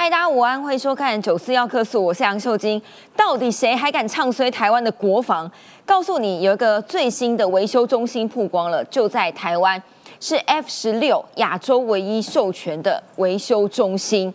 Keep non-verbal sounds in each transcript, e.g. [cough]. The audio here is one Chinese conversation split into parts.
嗨，大家午安，欢迎收看《九四幺客诉》，我是杨秀晶。到底谁还敢唱衰台湾的国防？告诉你，有一个最新的维修中心曝光了，就在台湾，是 F 十六亚洲唯一授权的维修中心。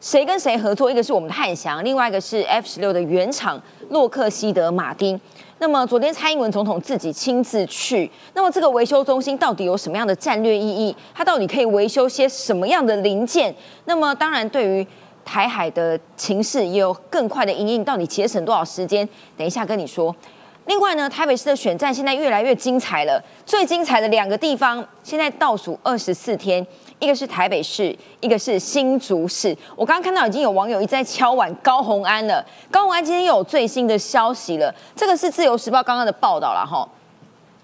谁跟谁合作？一个是我们的汉翔，另外一个是 F 十六的原厂洛克希德马丁。那么昨天蔡英文总统自己亲自去，那么这个维修中心到底有什么样的战略意义？它到底可以维修些什么样的零件？那么当然，对于台海的情势也有更快的应应，到底节省多少时间？等一下跟你说。另外呢，台北市的选战现在越来越精彩了，最精彩的两个地方现在倒数二十四天。一个是台北市，一个是新竹市。我刚刚看到已经有网友一直在敲碗高红安了。高红安今天又有最新的消息了，这个是自由时报刚刚的报道了哈。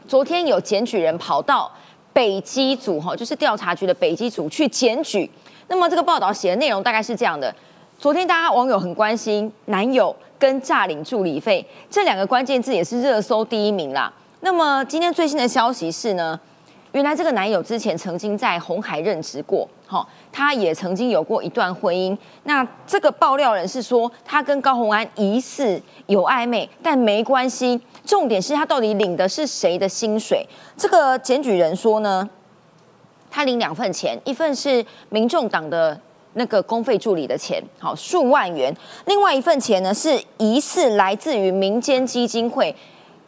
昨天有检举人跑到北基组哈，就是调查局的北基组去检举。那么这个报道写的内容大概是这样的：昨天大家网友很关心男友跟诈领助理费这两个关键字，也是热搜第一名啦。那么今天最新的消息是呢？原来这个男友之前曾经在红海任职过，哈，他也曾经有过一段婚姻。那这个爆料人是说，他跟高红安疑似有暧昧，但没关系。重点是他到底领的是谁的薪水？这个检举人说呢，他领两份钱，一份是民众党的那个公费助理的钱，好数万元；另外一份钱呢，是疑似来自于民间基金会。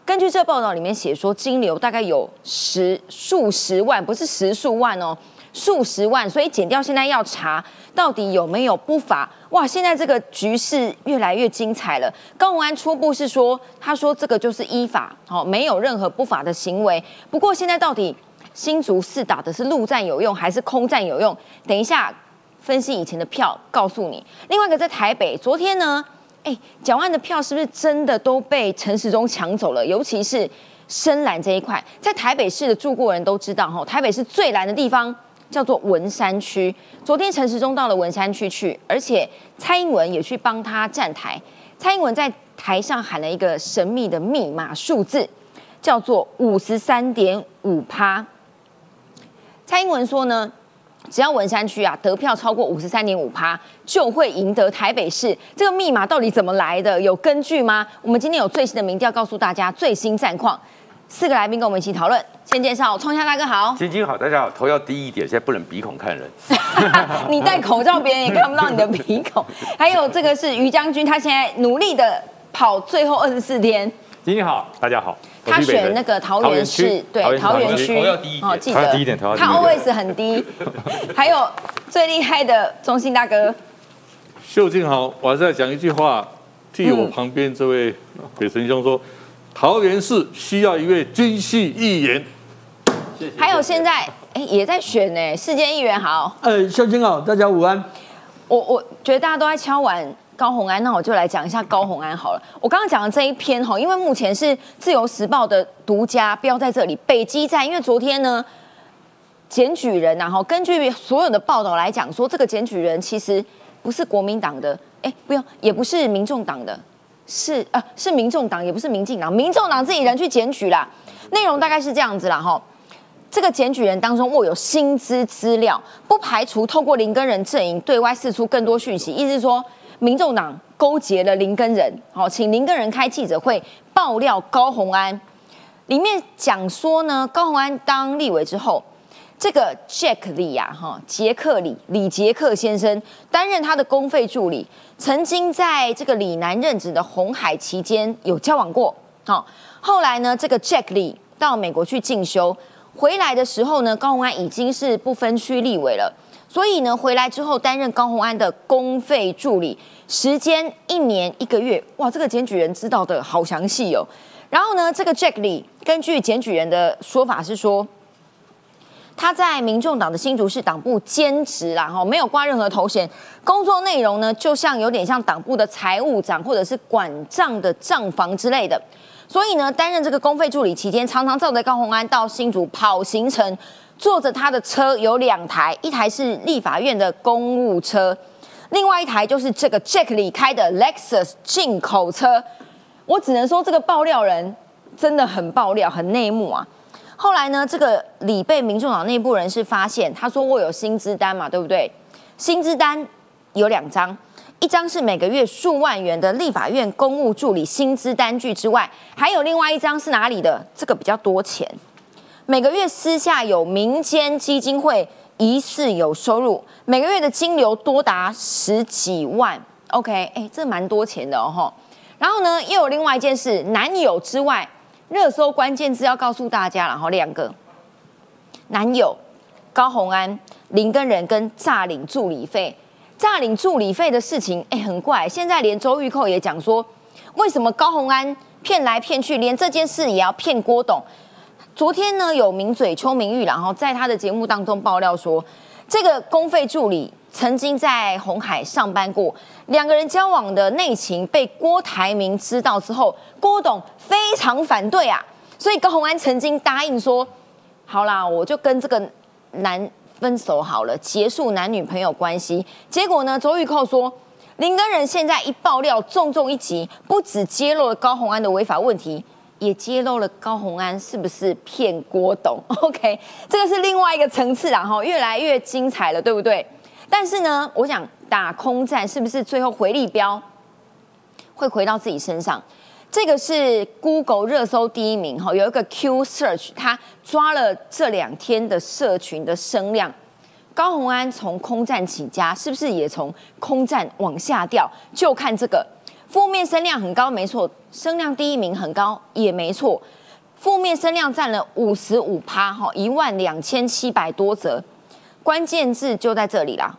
根据这报道里面写说，金流大概有十数十万，不是十数万哦，数十万。所以减掉现在要查到底有没有不法。哇，现在这个局势越来越精彩了。高鸿安初步是说，他说这个就是依法，哦，没有任何不法的行为。不过现在到底新竹市打的是陆战有用还是空战有用？等一下分析以前的票告诉你。另外一个在台北，昨天呢？哎，蒋万的票是不是真的都被陈时中抢走了？尤其是深蓝这一块，在台北市的住过人都知道，哈，台北市最蓝的地方叫做文山区。昨天陈时中到了文山区去，而且蔡英文也去帮他站台。蔡英文在台上喊了一个神秘的密码数字，叫做五十三点五趴。蔡英文说呢？只要文山区啊得票超过五十三点五趴，就会赢得台北市。这个密码到底怎么来的？有根据吗？我们今天有最新的民调告诉大家最新战况。四个来宾跟我们一起讨论。先介绍创夏大哥好，晶晶好，大家好。头要低一点，现在不能鼻孔看人。[laughs] 你戴口罩，别人也看不到你的鼻孔。还有这个是于将军，他现在努力的跑最后二十四天。晶晶好，大家好。他选那个桃园市，对桃园区，哦，记得低一点，他 always 很低。[laughs] 还有最厉害的中心大哥，秀静好，我还是要讲一句话，替我旁边这位北辰兄说，桃园市需要一位军系议员。还有现在哎也在选呢，世界议员好。呃，秀静好，大家午安。我我觉得大家都在敲碗。高红安，那我就来讲一下高红安好了。我刚刚讲的这一篇哈，因为目前是自由时报的独家标在这里。北基站，因为昨天呢，检举人然后根据所有的报道来讲说，这个检举人其实不是国民党的，哎，不用，也不是民众党的，是啊，是民众党，也不是民进党，民众党自己人去检举啦。内容大概是这样子啦哈，这个检举人当中握有薪资资料，不排除透过林根人阵营对外释出更多讯息，意思是说。民众党勾结了林根人，好，请林根人开记者会爆料高红安，里面讲说呢，高红安当立委之后，这个 Jack 李呀，哈，杰克李李杰克先生担任他的公费助理，曾经在这个李南任职的红海期间有交往过，好，后来呢，这个 Jack 李到美国去进修，回来的时候呢，高红安已经是不分区立委了。所以呢，回来之后担任高鸿安的公费助理，时间一年一个月。哇，这个检举人知道的好详细哦。然后呢，这个 Jack Lee 根据检举人的说法是说，他在民众党的新竹市党部兼职啦，哈，没有挂任何头衔，工作内容呢，就像有点像党部的财务长或者是管账的账房之类的。所以呢，担任这个公费助理期间，常常照着高鸿安到新竹跑行程。坐着他的车有两台，一台是立法院的公务车，另外一台就是这个 Jack 李开的 Lexus 进口车。我只能说这个爆料人真的很爆料，很内幕啊。后来呢，这个李被民众党内部人士发现，他说我有薪资单嘛，对不对？薪资单有两张，一张是每个月数万元的立法院公务助理薪资单据之外，还有另外一张是哪里的？这个比较多钱，每个月私下有民间基金会疑似有收入，每个月的金流多达十几万。OK，哎，这蛮多钱的哦。然后呢，又有另外一件事，男友之外，热搜关键字要告诉大家然后两个男友高红安、林根仁跟诈领助理费，诈领助理费的事情，哎，很怪。现在连周玉蔻也讲说，为什么高红安骗来骗去，连这件事也要骗郭董？昨天呢，有名嘴邱明玉，然后在他的节目当中爆料说，这个公费助理。曾经在红海上班过，两个人交往的内情被郭台铭知道之后，郭董非常反对啊，所以高鸿安曾经答应说：“好啦，我就跟这个男分手好了，结束男女朋友关系。”结果呢，周玉蔻说，林根人现在一爆料，重重一击，不止揭露了高鸿安的违法问题，也揭露了高鸿安是不是骗郭董。[laughs] OK，这个是另外一个层次，然后越来越精彩了，对不对？但是呢，我想打空战是不是最后回力标会回到自己身上？这个是 Google 热搜第一名哈，有一个 Q Search，它抓了这两天的社群的声量。高红安从空战起家，是不是也从空战往下掉？就看这个负面声量很高，没错，声量第一名很高也没错，负面声量占了五十五趴哈，一万两千七百多则。关键字就在这里啦，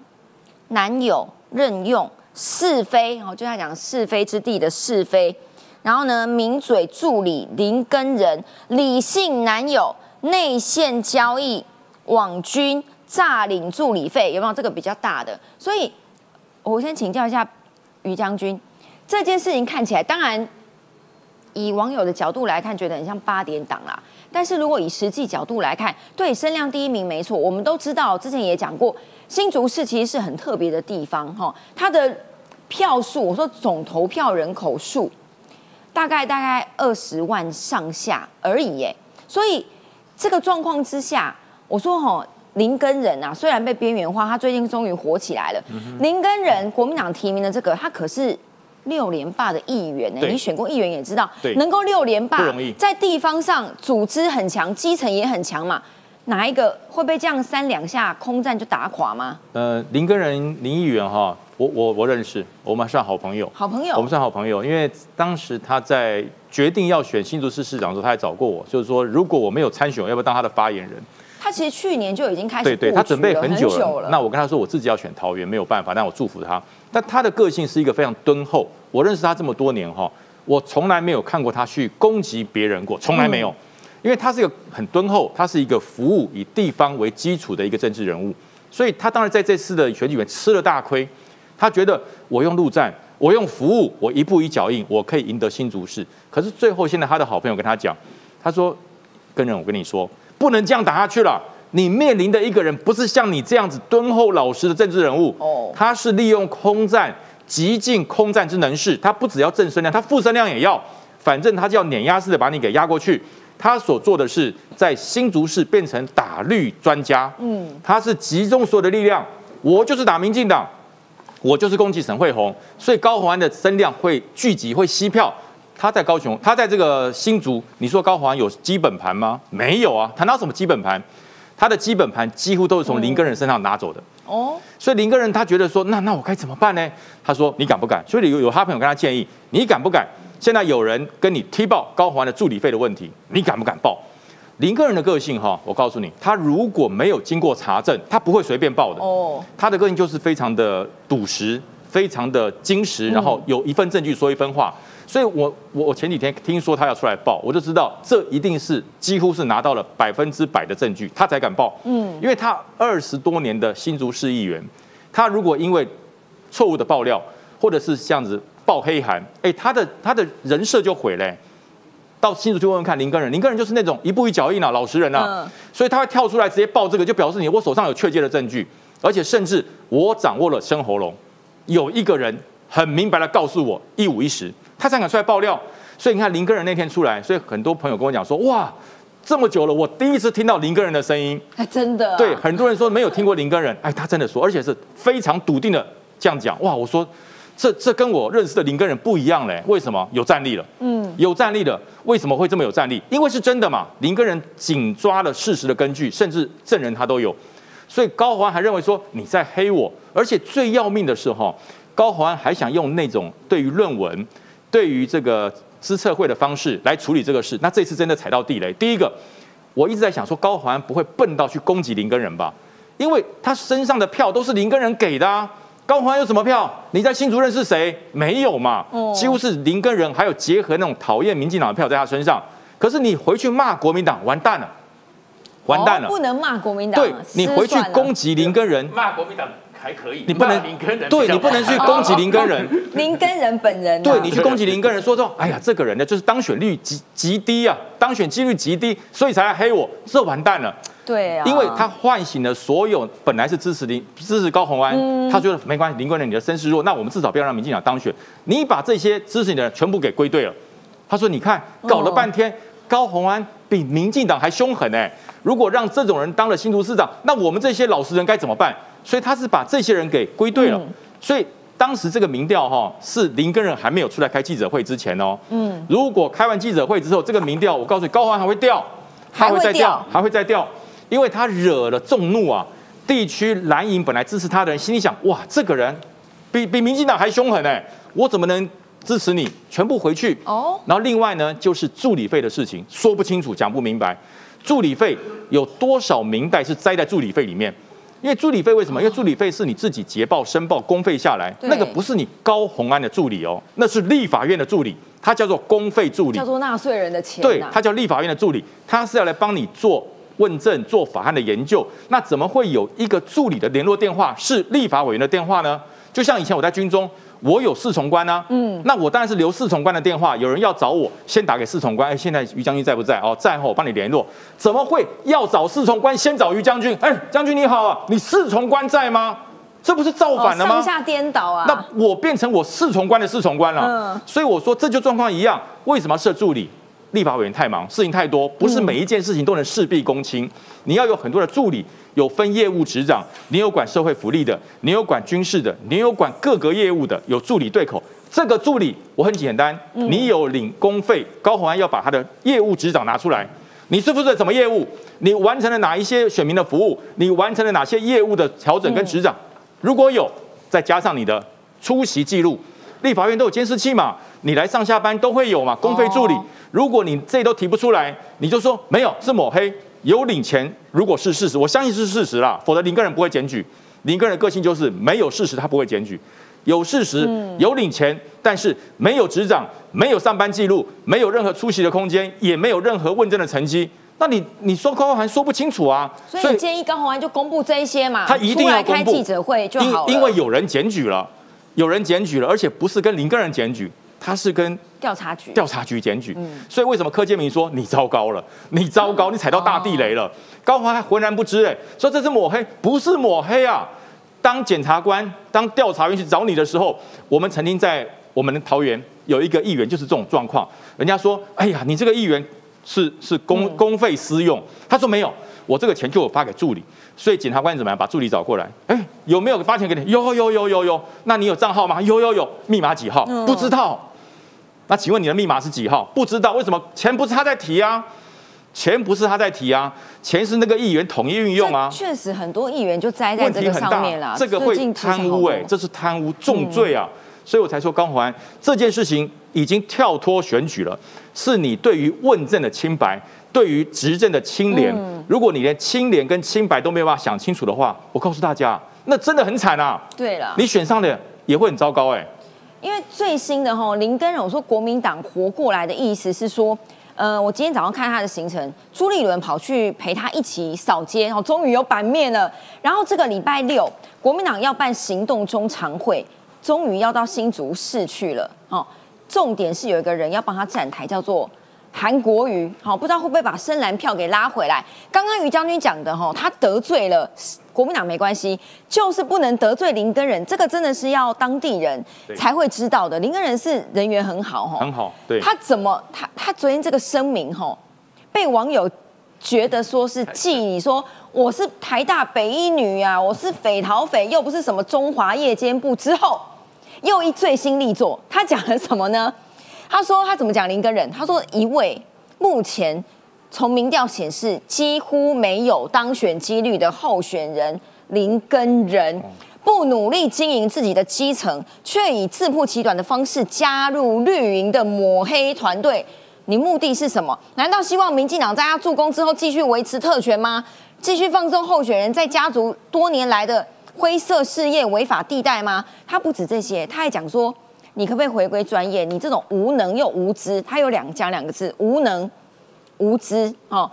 男友任用是非，哦，就在讲是非之地的是非。然后呢，名嘴助理林根人，理性男友内线交易，网军诈领助理费，有没有这个比较大的？所以，我先请教一下于将军，这件事情看起来，当然以网友的角度来看，觉得很像八点档啦。但是如果以实际角度来看，对声量第一名没错，我们都知道，之前也讲过，新竹市其实是很特别的地方哈，它的票数，我说总投票人口数大概大概二十万上下而已耶，所以这个状况之下，我说哈林根人啊，虽然被边缘化，他最近终于火起来了，林根人国民党提名的这个，他可是。六连霸的议员呢？你选过议员也知道，能够六连霸，在地方上组织很强，基层也很强嘛。哪一个会被这样三两下空战就打垮吗？呃，林根仁林议员哈，我我我认识，我们算好朋友。好朋友，我们算好朋友，因为当时他在决定要选新竹市市长的时候，他还找过我，就是说如果我没有参选，要不要当他的发言人？他其实去年就已经开始，对对，他准备很久了。那我跟他说，我自己要选桃园，没有办法，但我祝福他。但他的个性是一个非常敦厚。我认识他这么多年哈，我从来没有看过他去攻击别人过，从来没有，因为他是一个很敦厚，他是一个服务以地方为基础的一个政治人物，所以他当然在这次的选举里面吃了大亏。他觉得我用陆战，我用服务，我一步一脚印，我可以赢得新竹市。可是最后现在他的好朋友跟他讲，他说：“跟人，我跟你说，不能这样打下去了。你面临的一个人不是像你这样子敦厚老实的政治人物，哦，他是利用空战。”极尽空战之能事，他不只要正声量，他负声量也要，反正他就要碾压式的把你给压过去。他所做的是在新竹市变成打绿专家，嗯，他是集中所有的力量，我就是打民进党，我就是攻击沈惠宏，所以高虹安的声量会聚集会吸票。他在高雄，他在这个新竹，你说高华有基本盘吗？没有啊，谈到什么基本盘？他的基本盘几乎都是从林根人身上拿走的。哦，所以林根人他觉得说，那那我该怎么办呢？他说你敢不敢？所以有有他朋友跟他建议，你敢不敢？现在有人跟你踢爆高环的助理费的问题，你敢不敢报？林根人的个性哈，我告诉你，他如果没有经过查证，他不会随便报的。哦，他的个性就是非常的笃实，非常的矜持，然后有一份证据说一分话。所以，我我我前几天听说他要出来报，我就知道这一定是几乎是拿到了百分之百的证据，他才敢报。嗯，因为他二十多年的新竹市议员，他如果因为错误的爆料，或者是这样子爆黑函，哎，他的他的人设就毁了。到新竹去问问看林根人，林根人就是那种一步一脚印啊，老实人啊，所以他会跳出来直接报这个，就表示你我手上有确切的证据，而且甚至我掌握了生喉咙，有一个人很明白的告诉我一五一十。他才敢出来爆料，所以你看林根人那天出来，所以很多朋友跟我讲说，哇，这么久了，我第一次听到林根人的声音，哎，真的，对，很多人说没有听过林根人，哎，他真的说，而且是非常笃定的这样讲，哇，我说这这跟我认识的林根人不一样嘞，为什么？有战力了，嗯，有战力了，为什么会这么有战力？因为是真的嘛，林根人紧抓了事实的根据，甚至证人他都有，所以高环还认为说你在黑我，而且最要命的是哈，高环还想用那种对于论文、对于这个资策会的方式来处理这个事，那这次真的踩到地雷。第一个。我一直在想，说高环不会笨到去攻击林根人吧？因为他身上的票都是林根人给的啊。高环有什么票？你在新竹认识谁？没有嘛？几乎是林根人，还有结合那种讨厌民进党的票在他身上。可是你回去骂国民党，完蛋了，完蛋了，不能骂国民党。对你回去攻击林根人，骂国民党。还可以，你不能林根人，对你不能去攻击林根人，林根人本人，对你去攻击林根人，说说，哎呀，这个人呢，就是当选率极极低啊，当选几率极低，所以才来黑我，这完蛋了。对啊，因为他唤醒了所有本来是支持林支持高鸿安，他觉得没关系，林根人你的声势弱，那我们至少不要让民进党当选。你把这些支持你的人全部给归队了。他说，你看搞了半天，高鸿安比民进党还凶狠哎，如果让这种人当了新竹市长，那我们这些老实人该怎么办？所以他是把这些人给归队了。所以当时这个民调哈是林根人还没有出来开记者会之前哦。嗯。如果开完记者会之后，这个民调我告诉你，高环还会掉，还会再掉，还会再掉，因为他惹了众怒啊。地区蓝营本来支持他的人心里想：哇，这个人比比民进党还凶狠哎，我怎么能支持你？全部回去哦。然后另外呢，就是助理费的事情说不清楚，讲不明白。助理费有多少明代是栽在助理费里面？因为助理费为什么？因为助理费是你自己捷报申报公费下来，那个不是你高红安的助理哦，那是立法院的助理，他叫做公费助理，叫做纳税人的钱。对，他叫立法院的助理，他是要来帮你做问政、做法案的研究。那怎么会有一个助理的联络电话是立法委员的电话呢？就像以前我在军中。我有侍从官啊，嗯，那我当然是留侍从官的电话。有人要找我，先打给侍从官。哎，现在于将军在不在？哦，在后我帮你联络。怎么会要找侍从官？先找于将军。哎，将军你好啊，你侍从官在吗？这不是造反了吗？上下颠倒啊！那我变成我侍从官的侍从官了。嗯，所以我说这就状况一样。为什么要设助理？立法委员太忙，事情太多，不是每一件事情都能事必躬亲。你要有很多的助理。有分业务执掌，你有管社会福利的，你有管军事的，你有管各个业务的，有助理对口。这个助理我很简单，你有领工费，高鸿安要把他的业务执掌拿出来。你是负责什么业务？你完成了哪一些选民的服务？你完成了哪些业务的调整跟执掌？如果有，再加上你的出席记录，立法院都有监视器嘛，你来上下班都会有嘛。公费助理，如果你这都提不出来，你就说没有，是抹黑。有领钱，如果是事实，我相信是事实啦，否则林个人不会检举。林个人个性就是没有事实他不会检举，有事实有领钱，但是没有执掌，没有上班记录，没有任何出席的空间，也没有任何问政的成绩。那你你说高宏安说不清楚啊？所以建议高宏安就公布这一些嘛，他一定要开记者会就好因因为有人检举了，有人检举了，而且不是跟林根人检举。他是跟调查局调查局检举，所以为什么柯建明说你糟糕了？你糟糕，[laughs] 你踩到大地雷了。高华还浑然不知，哎，说这是抹黑，不是抹黑啊。当检察官、当调查员去找你的时候，我们曾经在我们的桃园有一个议员就是这种状况，人家说，哎呀，你这个议员是是公公费私用，他说没有，我这个钱就我发给助理。所以检察官怎么样？把助理找过来。哎，有没有发钱给你？有有有有有。那你有账号吗？有有有。密码几号？不知道。那请问你的密码是几号？不知道。为什么？钱不是他在提啊？钱不是他在提啊？钱是那个议员统一运用啊。确实，很多议员就栽在这个上面了。这个会贪污哎，这是贪污重罪啊。所以我才说高宏安这件事情已经跳脱选举了，是你对于问政的清白。对于执政的清廉，如果你连清廉跟清白都没有办法想清楚的话，我告诉大家，那真的很惨啊！对了，你选上的也会很糟糕哎。因为最新的哈林根荣说国民党活过来的意思是说，呃，我今天早上看他的行程，朱立伦跑去陪他一起扫街，然后终于有版面了。然后这个礼拜六，国民党要办行动中常会，终于要到新竹市去了。哦，重点是有一个人要帮他站台，叫做。韩国瑜，好，不知道会不会把深蓝票给拉回来？刚刚于将军讲的，哈，他得罪了国民党没关系，就是不能得罪林根人，这个真的是要当地人才会知道的。林根人是人缘很好，哈，很好，对。他怎么，他他昨天这个声明，哈，被网友觉得说是记，你说我是台大北一女啊，我是匪逃匪，又不是什么中华夜间部。之后又一最新力作，他讲了什么呢？他说他怎么讲林根人？他说一位目前从民调显示几乎没有当选几率的候选人林根人。不努力经营自己的基层，却以自曝其短的方式加入绿营的抹黑团队，你目的是什么？难道希望民进党在他助攻之后继续维持特权吗？继续放纵候选人在家族多年来的灰色事业违法地带吗？他不止这些，他还讲说，你可不可以回归专业？你这种无能又无知，他有两加两个字：无能无知哦，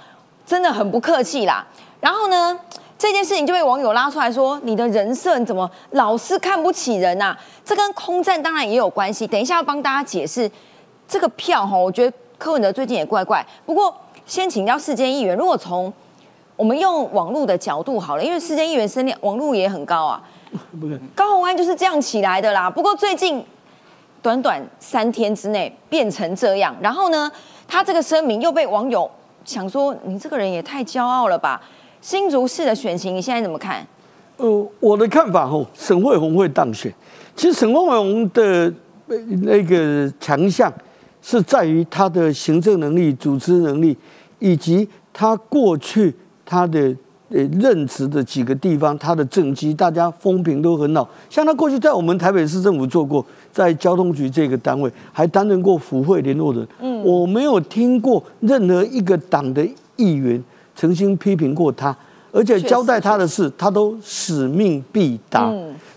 真的很不客气啦。然后呢？这件事情就被网友拉出来说：“你的人设你怎么老是看不起人呐？”这跟空战当然也有关系。等一下要帮大家解释这个票哈，我觉得柯文哲最近也怪怪。不过先请教世间议员，如果从我们用网络的角度好了，因为世间议员声量网络也很高啊。[laughs] 高虹安就是这样起来的啦。不过最近短短三天之内变成这样，然后呢，他这个声明又被网友想说：“你这个人也太骄傲了吧？”新竹市的选情，你现在怎么看？呃，我的看法吼，沈惠宏会当选。其实沈惠宏的那个强项是在于他的行政能力、组织能力，以及他过去他的呃任职的几个地方，他的政绩大家风评都很好。像他过去在我们台北市政府做过，在交通局这个单位还担任过府会联络人。嗯，我没有听过任何一个党的议员。曾经批评过他，而且交代他的事，他都使命必达。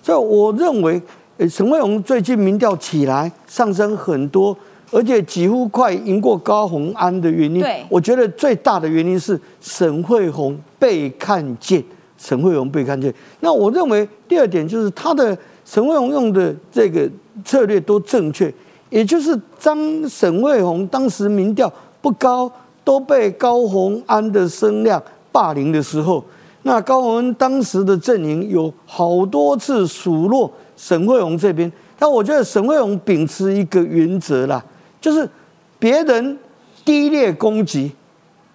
所以我认为，沈惠宏最近民调起来上升很多，而且几乎快赢过高鸿安的原因，我觉得最大的原因是沈惠宏被看见。沈惠宏被看见。那我认为第二点就是他的沈惠宏用的这个策略都正确，也就是张沈卫红当时民调不高。都被高鸿安的声量霸凌的时候，那高鸿安当时的阵营有好多次数落沈卫红这边，但我觉得沈卫红秉持一个原则啦，就是别人低劣攻击，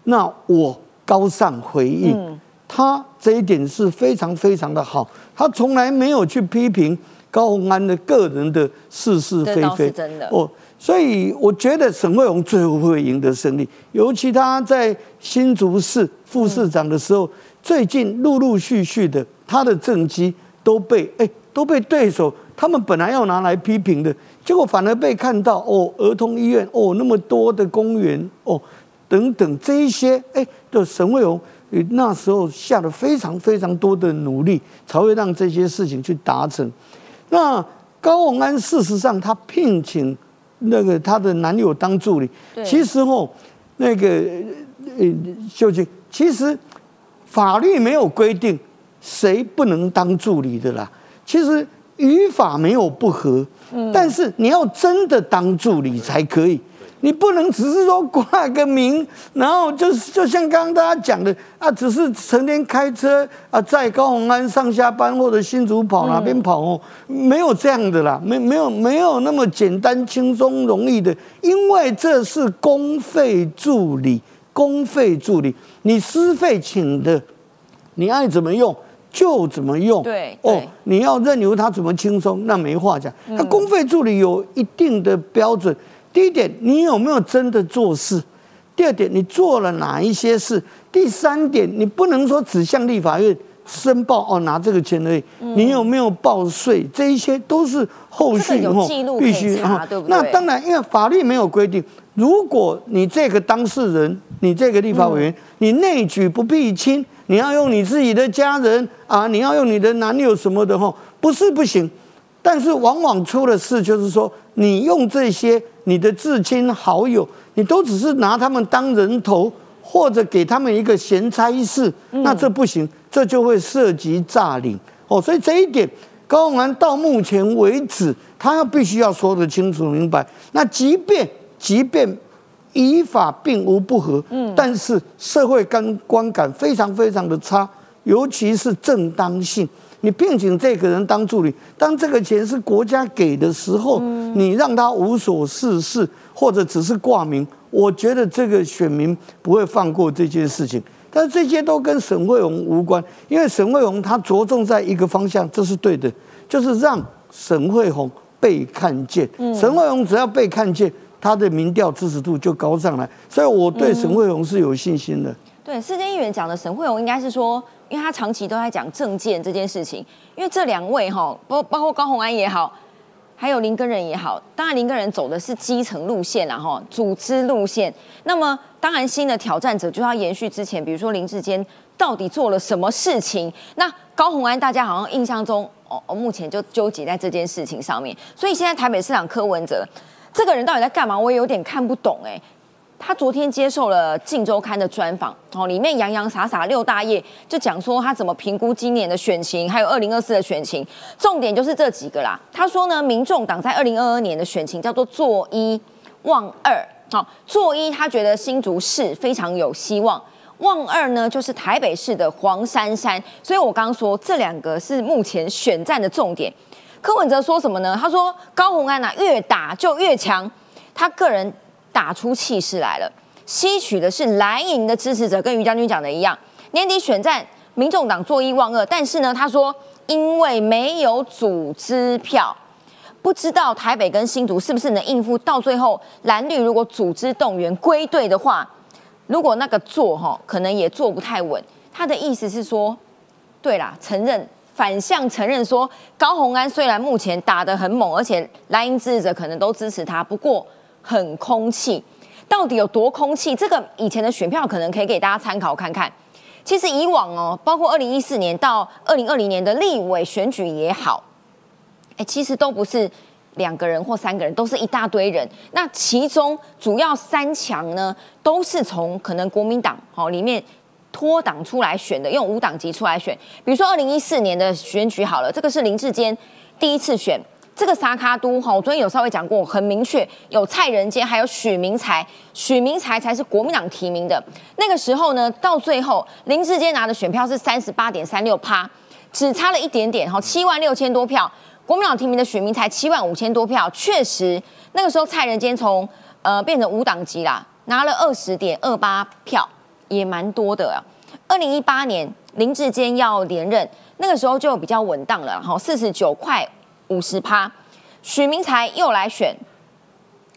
那我高尚回应，他这一点是非常非常的好，他从来没有去批评高鸿安的个人的是是非非，真的哦。所以我觉得沈惠宏最后会赢得胜利，尤其他在新竹市副市长的时候，最近陆陆续续的他的政绩都被哎都被对手他们本来要拿来批评的，结果反而被看到哦，儿童医院哦那么多的公园哦等等这一些哎的沈惠宏那时候下了非常非常多的努力，才会让这些事情去达成。那高鸿安事实上他聘请。那个他的男友当助理，其实哦，那个呃秀清，其实法律没有规定谁不能当助理的啦。其实语法没有不合，但是你要真的当助理才可以。你不能只是说挂个名，然后就是就像刚刚大家讲的啊，只是成天开车啊，在高雄安上下班或者新竹跑哪边跑哦，没有这样的啦，没没有没有那么简单轻松容易的，因为这是公费助理，公费助理，你私费请的，你爱怎么用就怎么用，对哦，你要任由他怎么轻松，那没话讲，他公费助理有一定的标准。第一点，你有没有真的做事？第二点，你做了哪一些事？第三点，你不能说只向立法院申报哦，拿这个钱而已。你有没有报税？这一些都是后续后必须啊，对不对？那当然，因为法律没有规定，如果你这个当事人，你这个立法委员，你内举不避亲，你要用你自己的家人啊，你要用你的男友什么的哈，不是不行。但是往往出了事，就是说你用这些你的至亲好友，你都只是拿他们当人头，或者给他们一个闲差事，那这不行，这就会涉及诈领哦。所以这一点，高鸿安到目前为止，他要必须要说得清楚明白。那即便即便依法并无不合，嗯，但是社会观观感非常非常的差，尤其是正当性。你聘请这个人当助理，当这个钱是国家给的时候，你让他无所事事，或者只是挂名，我觉得这个选民不会放过这件事情。但是这些都跟沈惠荣无关，因为沈惠荣他着重在一个方向，这是对的，就是让沈惠宏被看见。沈惠荣只要被看见，他的民调支持度就高上来，所以我对沈惠荣是有信心的。对，世界议员讲的沈惠荣应该是说，因为他长期都在讲政见这件事情，因为这两位哈，包包括高鸿安也好。还有林根人也好，当然林根人走的是基层路线啦，哈，组织路线。那么当然新的挑战者就要延续之前，比如说林志坚到底做了什么事情？那高鸿安大家好像印象中哦，目前就纠结在这件事情上面。所以现在台北市长柯文哲这个人到底在干嘛？我也有点看不懂哎。他昨天接受了《镜周刊》的专访，哦，里面洋洋洒洒六大页就讲说他怎么评估今年的选情，还有二零二四的选情，重点就是这几个啦。他说呢，民众党在二零二二年的选情叫做做一望二，好，做一他觉得新竹市非常有希望，望二呢就是台北市的黄珊珊，所以我刚刚说这两个是目前选战的重点。柯文哲说什么呢？他说高鸿安呐越打就越强，他个人。打出气势来了，吸取的是蓝营的支持者，跟于将军讲的一样，年底选战，民众党坐一望二，但是呢，他说因为没有组织票，不知道台北跟新竹是不是能应付，到最后蓝绿如果组织动员归队的话，如果那个做哈，可能也做不太稳。他的意思是说，对啦，承认反向承认说，高鸿安虽然目前打得很猛，而且蓝营支持者可能都支持他，不过。很空气，到底有多空气？这个以前的选票可能可以给大家参考看看。其实以往哦，包括二零一四年到二零二零年的立委选举也好，哎，其实都不是两个人或三个人，都是一大堆人。那其中主要三强呢，都是从可能国民党哦里面脱党出来选的，用五党籍出来选。比如说二零一四年的选举好了，这个是林志坚第一次选。这个沙卡都哈，我昨天有稍微讲过，很明确，有蔡仁坚，还有许明才，许明才才是国民党提名的。那个时候呢，到最后林志坚拿的选票是三十八点三六趴，只差了一点点哈，七万六千多票。国民党提名的许明才七万五千多票，确实那个时候蔡仁坚从呃变成无党籍啦，拿了二十点二八票，也蛮多的啊。二零一八年林志坚要连任，那个时候就比较稳当了哈，四十九块。五十趴，许明才又来选，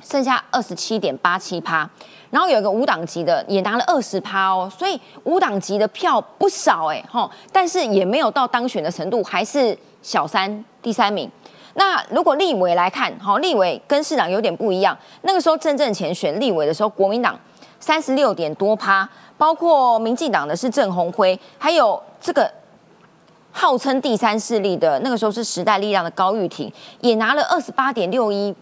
剩下二十七点八七趴，然后有一个无党籍的也拿了二十趴哦，所以无党籍的票不少哎哈，但是也没有到当选的程度，还是小三第三名。那如果立委来看，好，立委跟市长有点不一样，那个时候正正前选立委的时候，国民党三十六点多趴，包括民进党的是郑鸿辉，还有这个。号称第三势力的那个时候是时代力量的高玉婷，也拿了二十八点六一，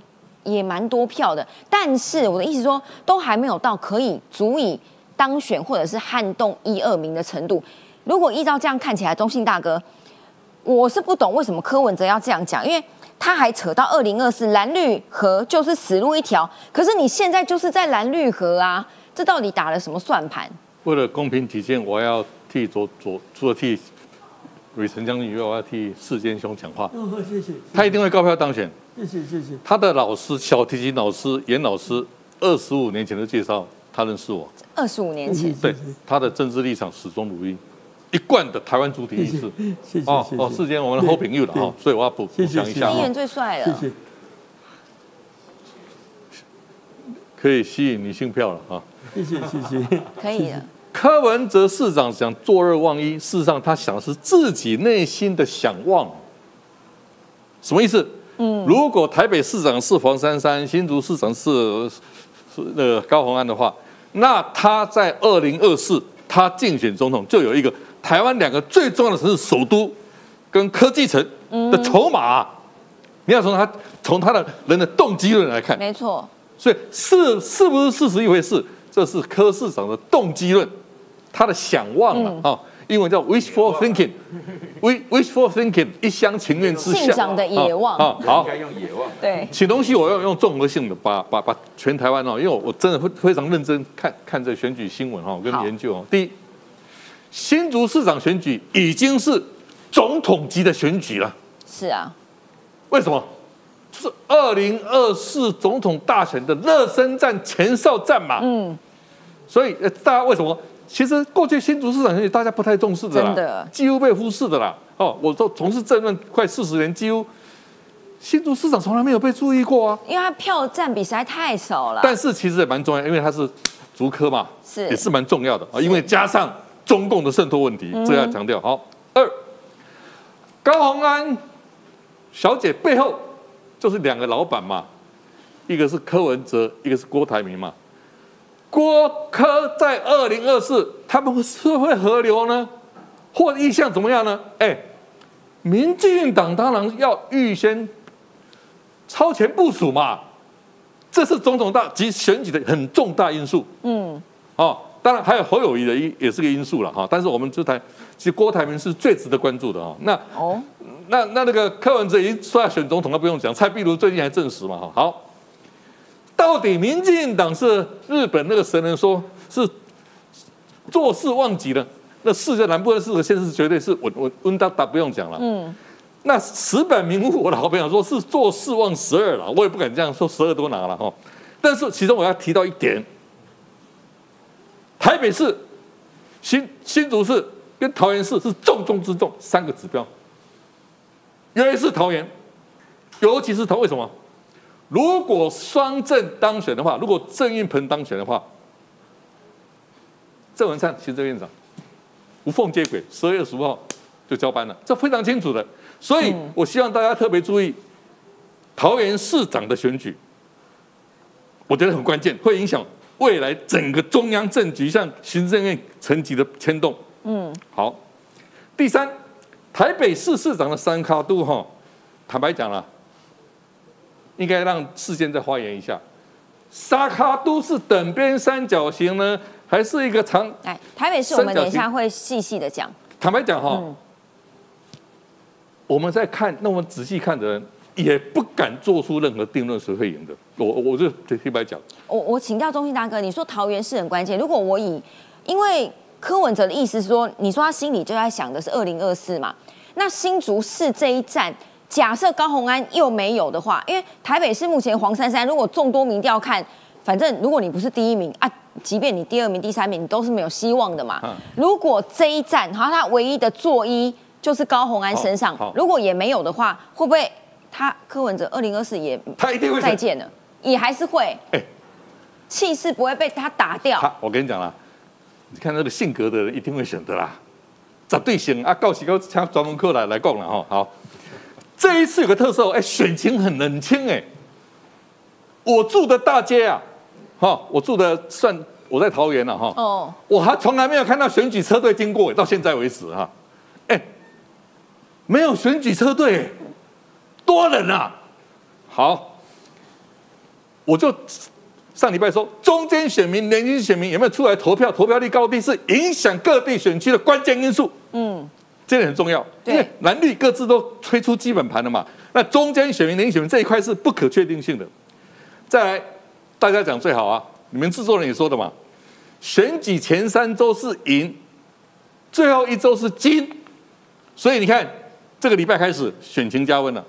也蛮多票的。但是我的意思说，都还没有到可以足以当选或者是撼动一二名的程度。如果依照这样看起来，中信大哥，我是不懂为什么柯文哲要这样讲，因为他还扯到二零二四蓝绿河就是死路一条。可是你现在就是在蓝绿河啊，这到底打了什么算盘？为了公平起见，我要替左左除了替。吕成将军，我要替世坚兄讲话。哦，谢谢。他一定会高票当选。谢谢，谢谢。他的老师，小提琴老师严老师，二十五年前的介绍，他认识我。二十五年前。对，他的政治立场始终如一，一贯的台湾主体意识。谢谢。哦哦，世坚，我们的好朋友了哈，所以我要补补讲一下。今年最帅了。谢谢。可以吸引女性票了哈。谢谢，谢谢。可以的。柯文哲市长想坐二望一，事实上他想的是自己内心的想望，什么意思？嗯，如果台北市长是黄珊珊，新竹市长是是那个高鸿安的话，那他在二零二四他竞选总统就有一个台湾两个最重要的城市首都跟科技城的筹码。你要从他从他的人的动机论来看，没错。所以是是不是事实一回事？这是柯市长的动机论。他的想望了啊，英文叫 wishful thinking，wishful thinking，一厢情愿之想。长的野望啊，好，应该用野望。对，请东西我要用综合性的，把把把全台湾哦，因为我我真的会非常认真看看这选举新闻哈，跟研究哦。第一，新竹市长选举已经是总统级的选举了。是啊。为什么？是二零二四总统大选的热身战前哨战嘛。嗯。所以，大家为什么其实过去新竹市场选举大家不太重视的啦，几乎被忽视的啦。哦，我都从事政论快四十年，几乎新竹市场从来没有被注意过啊。因为它票占比实在太少了。但是其实也蛮重要，因为它是竹科嘛，是也是蛮重要的啊。因为加上中共的渗透问题，这要强调。好，二高鸿安小姐背后就是两个老板嘛，一个是柯文哲，一个是郭台铭嘛。郭科在二零二四，他们是会合流呢？或意向怎么样呢？哎，民进党当然要预先超前部署嘛，这是种种大及选举的很重大因素。嗯，哦，当然还有侯友谊的一也是个因素了哈。但是我们这台其实郭台铭是最值得关注的啊。那哦，那那那个柯文哲已经说要选总统，那不用讲。蔡壁如最近还证实嘛哈。好，到底民进党是日本那个神人说是做事忘记了？那四个南部的四个县市绝对是稳稳稳当当，不用讲了。嗯，那石本明夫，我的好朋友说是做事忘十二了，我也不敢这样说，十二都拿了哈。但是其中我要提到一点，台北市、新新竹市跟桃园市是重中之重三个指标，尤其是桃园，尤其是桃为什么？如果双郑当选的话，如果郑运鹏当选的话，郑文灿行政院长。无缝接轨，十二月十五号就交班了，这非常清楚的。所以我希望大家特别注意桃园市长的选举，我觉得很关键，会影响未来整个中央政局向行政院层级的牵动。嗯，好。第三，台北市市长的三卡度哈，坦白讲了，应该让事件再发言一下。沙卡都是等边三角形呢？还是一个长哎，台北市我们等一下会细细的讲。坦白讲哈，我们在看那么仔细看的人，也不敢做出任何定论谁会赢的。我我就坦白讲，我我请教中信大哥，你说桃园是很关键。如果我以，因为柯文哲的意思是说，你说他心里就在想的是二零二四嘛？那新竹市这一站，假设高鸿安又没有的话，因为台北市目前黄珊珊，如果众多民调看，反正如果你不是第一名啊。即便你第二名、第三名，你都是没有希望的嘛。如果这一站，好，他唯一的作揖就是高红安身上，如果也没有的话，会不会他柯文哲二零二四也他一定会再见了，也还是会，气势不会被他打掉。我跟你讲啦，你看那个性格的人一定会选的啦，绝对行啊！告喜高请专门课来来讲了哈。好，这一次有个特色，哎，选情很冷清哎，我住的大街啊。哈，我住的算我在桃园了哈。哦，我还从来没有看到选举车队经过，到现在为止哈。哎，没有选举车队，多人啊。好，我就上礼拜说，中间选民、年轻选民有没有出来投票？投票率高低是影响各地选区的关键因素。嗯，这点很重要，因为蓝绿各自都推出基本盘了嘛。那中间选民、年轻选民这一块是不可确定性的。再来。大家讲最好啊！你们制作人也说的嘛，选举前三周是赢，最后一周是金，所以你看这个礼拜开始选情加温了。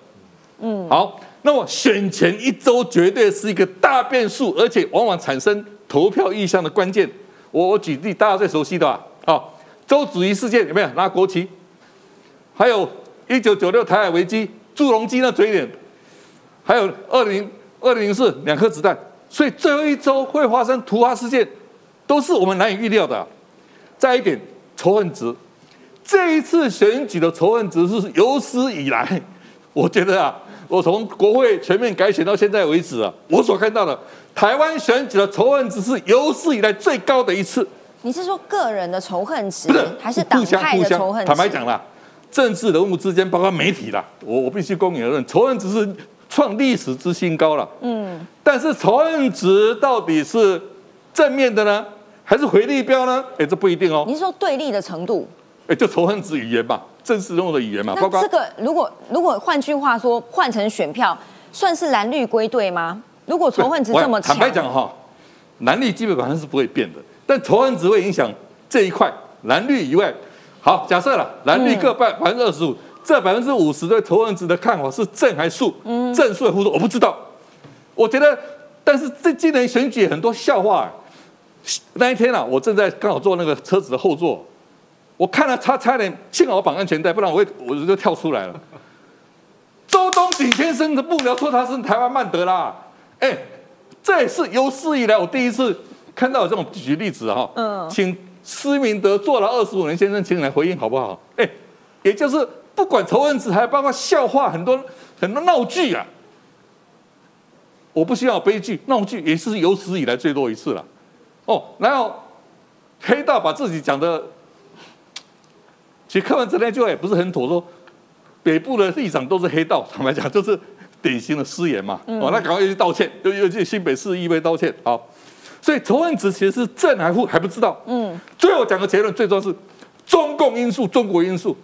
嗯，好，那么选前一周绝对是一个大变数，而且往往产生投票意向的关键。我我举例大家最熟悉的啊，啊，周子瑜事件有没有拿国旗？还有一九九六台海危机，朱镕基那嘴脸，还有二零二零零四两颗子弹。所以最后一周会发生突发事件，都是我们难以预料的。再一点，仇恨值，这一次选举的仇恨值是有史以来，[laughs] 我觉得啊，我从国会全面改选到现在为止啊，我所看到的台湾选举的仇恨值是有史以来最高的一次。你是说个人的仇恨值，还是党派的仇恨？坦白讲啦，政治人物之间，包括媒体啦，我我必须公允而论，仇恨值是。创历史之新高了，嗯，但是仇恨值到底是正面的呢，还是回力标呢？哎，这不一定哦。您说对立的程度？哎，就仇恨值语言吧，正式用的语言嘛。包括这个如果如果换句话说，换成选票，算是蓝绿归队吗？如果仇恨值这么强，坦白讲哈，蓝绿基本上是不会变的，但仇恨值会影响这一块蓝绿以外。好，假设了蓝绿各半百分之二十五。这百分之五十对仇恨值的看法是正还是负？正数还是负数？我不知道。我觉得，但是这今年选举很多笑话。那一天啊，我正在刚好坐那个车子的后座，我看了他差点，幸好我绑安全带，不然我会我就跳出来了。[laughs] 周东景先生的幕僚说他是台湾曼德拉，哎，这也是有史以来我第一次看到这种举例子哈。嗯，请施明德坐了二十五年先生，请你来回应好不好？哎，也就是不管仇恨值，还包括笑话，很多很多闹剧啊。我不需要悲剧闹剧，也是有史以来最多一次了。哦，然后黑道把自己讲的，其实看完这那句话也不是很妥，说北部的立场都是黑道，坦白讲就是典型的失言嘛。哦，那赶快去道歉，又又去新北市议会道歉。好，所以仇恨值其实是正还负还不知道。嗯，最后讲个结论，最终是中共因素、中国因素。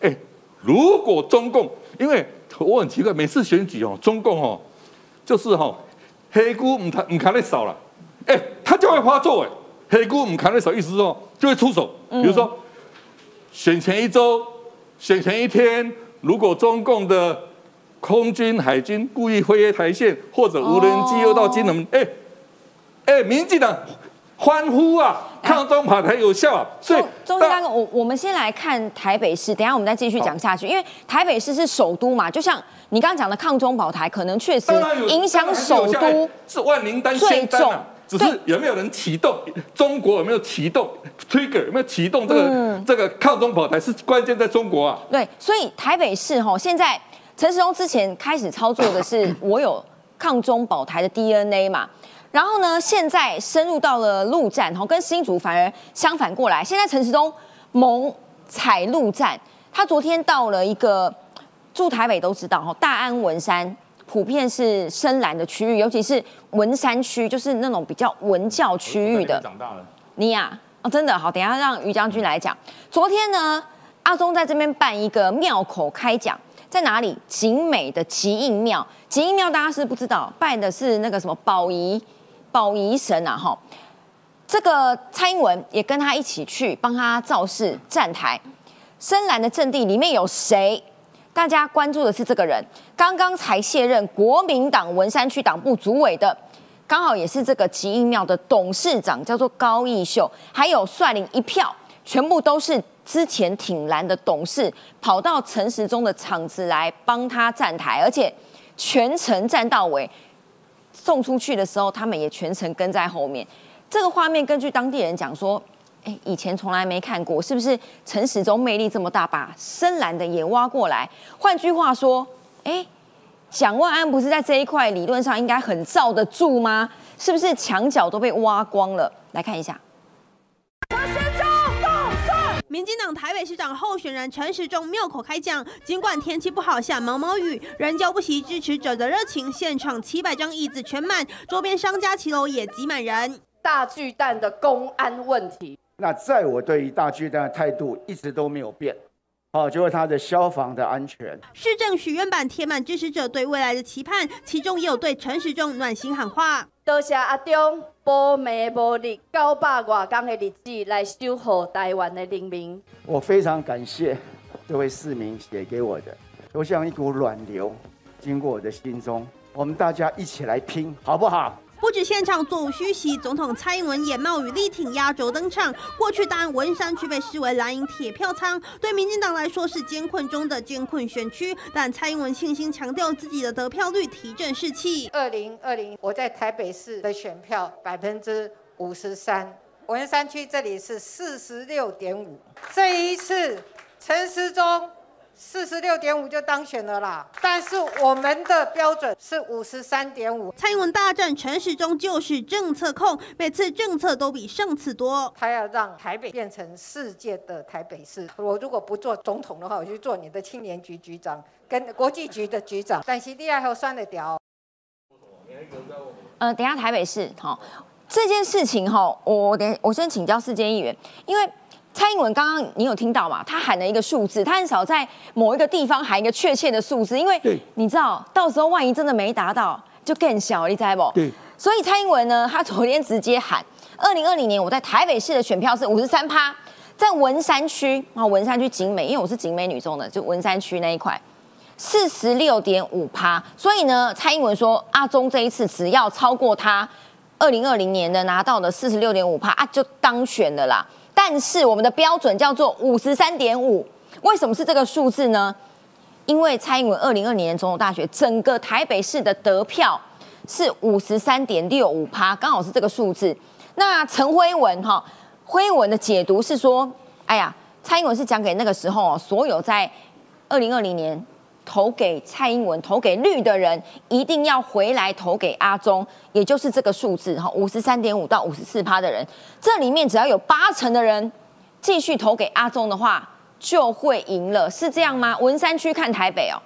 哎，如果中共，因为我很奇怪，每次选举哦，中共哦，就是哈。黑姑唔看唔看得少了，哎，他就会发作哎。黑姑唔看得少，意思说就会出手。比如说，选前一周、选前一天，如果中共的空军、海军故意飞越台线，或者无人机又到金门，哎，哎，民进党。欢呼啊！抗中保台有效啊！所以，中间大哥，我我们先来看台北市，等下我们再继续讲下去。因为台北市是首都嘛，就像你刚刚讲的抗中保台，可能确实影响首都是万灵丹最重，只是有没有人启动？中国有没有启动 trigger？有没有启动这个这个抗中保台？是关键在中国啊！对，所以台北市吼，现在陈时中之前开始操作的是，[coughs] 我有抗中保台的 DNA 嘛。然后呢？现在深入到了陆战，哈，跟新竹反而相反过来。现在陈时中猛踩陆战，他昨天到了一个住台北都知道，哈，大安文山普遍是深蓝的区域，尤其是文山区，就是那种比较文教区域的。长大了，你呀，哦，真的好，等下让于将军来讲。昨天呢，阿中在这边办一个庙口开讲，在哪里？景美的吉应庙，吉应庙大家是不知道，拜的是那个什么宝仪。保仪神啊，哈，这个蔡英文也跟他一起去帮他造势站台。深蓝的阵地里面有谁？大家关注的是这个人，刚刚才卸任国民党文山区党部主委的，刚好也是这个吉英庙的董事长，叫做高义秀，还有率领一票，全部都是之前挺蓝的董事，跑到陈时中的场子来帮他站台，而且全程站到尾。送出去的时候，他们也全程跟在后面。这个画面，根据当地人讲说，哎，以前从来没看过，是不是陈时中魅力这么大，把深蓝的也挖过来？换句话说，哎，蒋万安不是在这一块理论上应该很罩得住吗？是不是墙角都被挖光了？来看一下。民进党台北市长候选人陈时中妙口开讲，尽管天气不好下毛毛雨，仍浇不熄支持者的热情。现场七百张椅子全满，周边商家骑楼也挤满人。大巨蛋的公安问题，那在我对于大巨蛋的态度一直都没有变。好，就是它的消防的安全。市政许愿板贴满支持者对未来的期盼，其中也有对陈时中暖心喊话。多谢阿中保密无力九百外天的日子来守护台湾的人民。我非常感谢这位市民写给我的，就像一股暖流经过我的心中。我们大家一起来拼，好不好？不止现场座无虚席，总统蔡英文也冒雨力挺压轴登场。过去大安文山区被视为蓝营铁票仓，对民进党来说是艰困中的艰困选区，但蔡英文信心强调自己的得票率提振士气。二零二零我在台北市的选票百分之五十三，文山区这里是四十六点五。这一次陈时中。四十六点五就当选了啦，但是我们的标准是五十三点五。蔡英文大战陈时中就是政策控，每次政策都比上次多。他要让台北变成世界的台北市。我如果不做总统的话，我就做你的青年局局长跟国际局的局长。但是第二号算得掉。呃，等下台北市好这件事情哈，我等我先请教世界议员，因为。蔡英文刚刚你有听到吗？他喊了一个数字，他很少在某一个地方喊一个确切的数字，因为你知道，到时候万一真的没达到，就更小，你知不？对。所以蔡英文呢，他昨天直接喊，二零二零年我在台北市的选票是五十三趴，在文山区啊，文山区景美，因为我是景美女中的，就文山区那一块，四十六点五趴。所以呢，蔡英文说阿中这一次只要超过他，二零二零年的拿到的四十六点五趴啊，就当选了啦。但是我们的标准叫做五十三点五，为什么是这个数字呢？因为蔡英文二零二零年总统大学整个台北市的得票是五十三点六五趴，刚好是这个数字。那陈辉文哈，辉文的解读是说，哎呀，蔡英文是讲给那个时候所有在二零二零年。投给蔡英文、投给绿的人，一定要回来投给阿中，也就是这个数字哈，五十三点五到五十四趴的人，这里面只要有八成的人继续投给阿中的话，就会赢了，是这样吗？文山区看台北哦，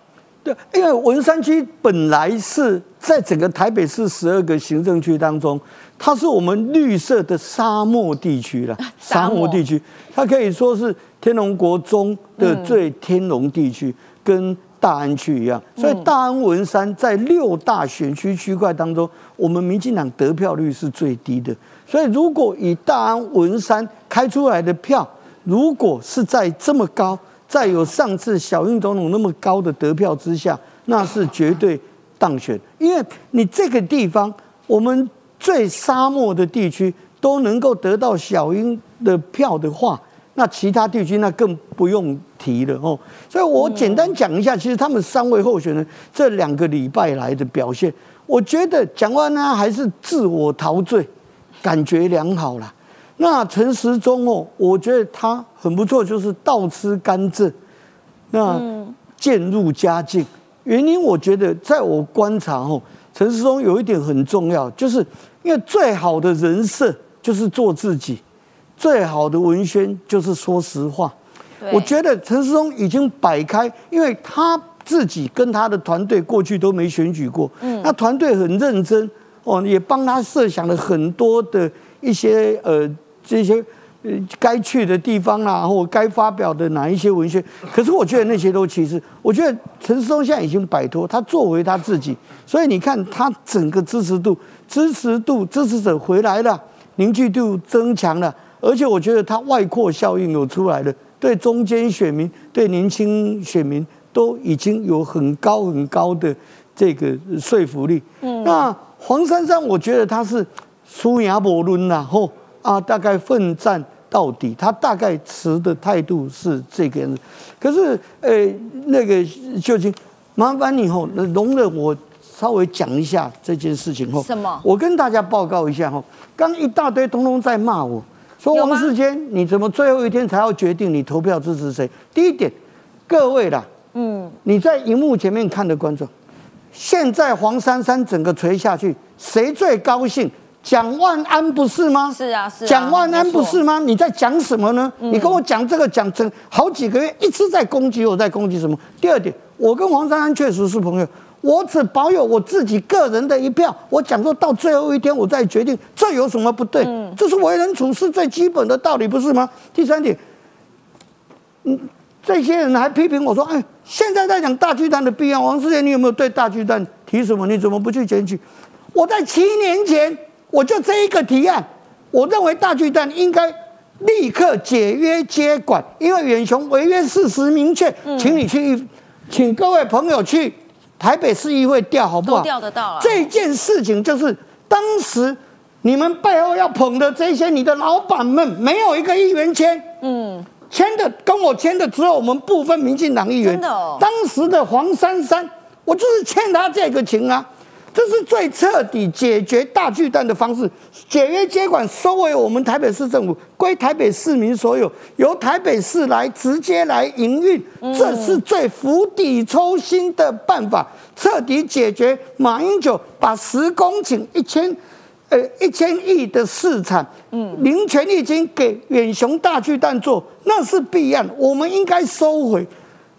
对，因为文山区本来是在整个台北市十二个行政区当中，它是我们绿色的沙漠地区了，[laughs] 沙漠。地区，它可以说是天龙国中的最天龙地区，跟大安区一样，所以大安文山在六大选区区块当中，我们民进党得票率是最低的。所以如果以大安文山开出来的票，如果是在这么高，在有上次小英总统那么高的得票之下，那是绝对当选。因为你这个地方，我们最沙漠的地区都能够得到小英的票的话。那其他地区那更不用提了哦，所以我简单讲一下，其实他们三位候选人这两个礼拜来的表现，我觉得蒋万安还是自我陶醉，感觉良好啦。那陈时中哦，我觉得他很不错，就是倒吃甘蔗，那渐入佳境。原因我觉得，在我观察哦，陈时中有一点很重要，就是因为最好的人设就是做自己。最好的文宣就是说实话。我觉得陈世忠已经摆开，因为他自己跟他的团队过去都没选举过，嗯，那团队很认真哦，也帮他设想了很多的一些呃这些呃该去的地方啦，或该发表的哪一些文宣。可是我觉得那些都其实，我觉得陈世忠现在已经摆脱，他作为他自己，所以你看他整个支持度、支持度、支持者回来了，凝聚度增强了。而且我觉得它外扩效应有出来的，对中间选民、对年轻选民都已经有很高很高的这个说服力。嗯，那黄珊珊，我觉得他是输牙伯伦然后啊，大概奋战到底，他大概持的态度是这个样子。可是，呃，那个秀清，麻烦你吼，容忍我稍微讲一下这件事情吼。什么？我跟大家报告一下吼，刚一大堆通通在骂我。说王世坚，你怎么最后一天才要决定你投票支持谁？第一点，各位啦，嗯，你在荧幕前面看的观众，现在黄珊珊整个垂下去，谁最高兴？蒋万安不是吗？是啊，是。蒋万安不是吗？你在讲什么呢？你跟我讲这个讲整好几个月，一直在攻击我，在攻击什么？第二点，我跟黄珊珊确实是朋友。我只保有我自己个人的一票，我讲说到最后一天我再决定，这有什么不对？这是为人处事最基本的道理，不是吗？第三点，嗯，这些人还批评我说，哎，现在在讲大巨蛋的必要，王世杰，你有没有对大巨蛋提什么？你怎么不去检举？我在七年前我就这一个提案，我认为大巨蛋应该立刻解约接管，因为远雄违约事实明确，请你去，请各位朋友去。台北市议会调好不好？都调得到。这件事情就是当时你们背后要捧的这些你的老板们，没有一个议员签，嗯，签的跟我签的只有我们部分民进党议员。真的哦。当时的黄珊珊，我就是欠他这个情啊。这是最彻底解决大巨蛋的方式，解约接管收为我们台北市政府，归台北市民所有，由台北市来直接来营运，这是最釜底抽薪的办法，彻底解决马英九把十公顷一千，呃一千亿的市场，嗯，零权利金给远雄大巨蛋做，那是必然，我们应该收回。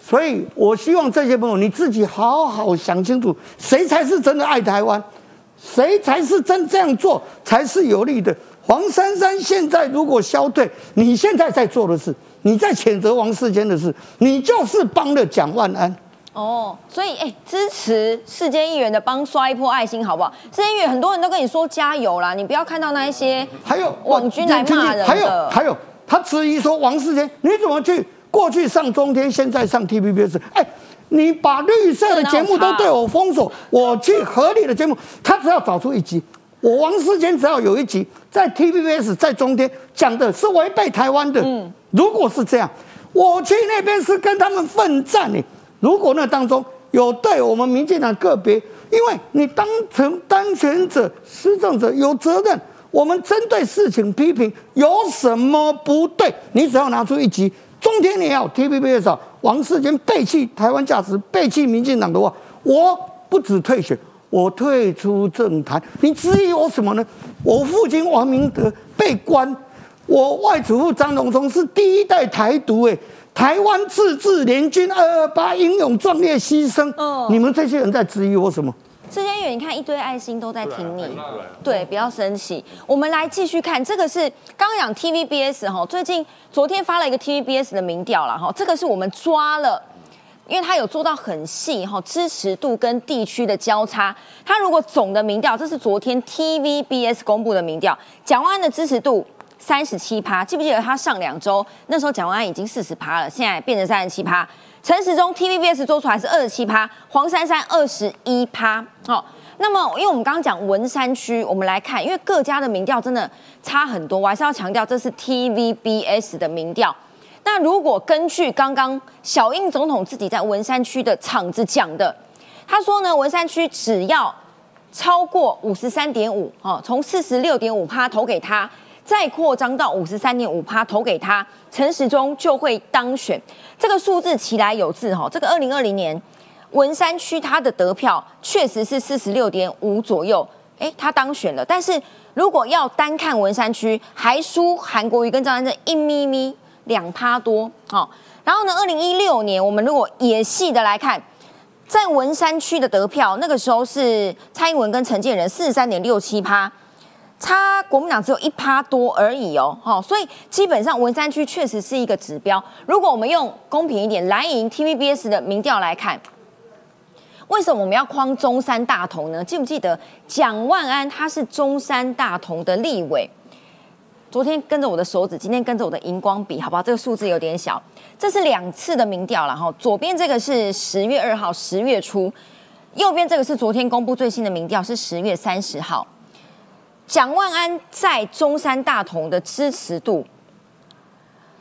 所以，我希望这些朋友你自己好好想清楚，谁才是真的爱台湾，谁才是真这样做才是有利的。黄珊珊现在如果消退，你现在在做的事，你在谴责王世坚的事，你就是帮了蒋万安。哦，所以哎，支持世坚议员的帮刷一波爱心好不好？世坚议员很多人都跟你说加油啦，你不要看到那一些还有网军来骂人还有还有，他质疑说王世坚你怎么去？过去上中天，现在上 TVBS。哎，你把绿色的节目都对我封锁，我去合理的节目，他只要找出一集，我王世坚只要有一集在 TVBS 在中天讲的是违背台湾的，嗯，如果是这样，我去那边是跟他们奋战呢。如果那当中有对我们民进党个别，因为你当成当权者、施政者有责任，我们针对事情批评有什么不对，你只要拿出一集，中天也好，TVBS 王世坚背弃台湾价值、背弃民进党的话，我不止退选。我退出政坛，你质疑我什么呢？我父亲王明德被关，我外祖父张荣忠是第一代台独，哎，台湾自治联军二二八英勇壮烈牺牲，嗯，你们这些人在质疑我什么？世间远，你看一堆爱心都在挺你，对，不要生气。我们来继续看，这个是刚刚讲 TVBS 哈，最近昨天发了一个 TVBS 的民调了哈，这个是我们抓了。因为他有做到很细哈，支持度跟地区的交叉。他如果总的民调，这是昨天 TVBS 公布的民调，蒋万安的支持度三十七趴，记不记得他上两周那时候蒋万安已经四十趴了，现在变成三十七趴。陈时中 TVBS 做出来是二十七趴，黄珊珊二十一趴。好，那么因为我们刚刚讲文山区，我们来看，因为各家的民调真的差很多，我还是要强调这是 TVBS 的民调。那如果根据刚刚小英总统自己在文山区的场子讲的，他说呢，文山区只要超过五十三点五，哦，从四十六点五趴投给他，再扩张到五十三点五趴投给他，陈时中就会当选。这个数字其来有自，哈，这个二零二零年文山区他的得票确实是四十六点五左右，哎，他当选了。但是如果要单看文山区，还输韩国瑜跟张安正一咪咪。两趴多，好，然后呢？二零一六年，我们如果野细的来看，在文山区的得票，那个时候是蔡英文跟陈建仁四十三点六七趴，差国民党只有一趴多而已哦，好，所以基本上文山区确实是一个指标。如果我们用公平一点，蓝营 TVBS 的民调来看，为什么我们要框中山大同呢？记不记得蒋万安他是中山大同的立委？昨天跟着我的手指，今天跟着我的荧光笔，好不好？这个数字有点小，这是两次的民调了哈。左边这个是十月二号，十月初；右边这个是昨天公布最新的民调，是十月三十号。蒋万安在中山大同的支持度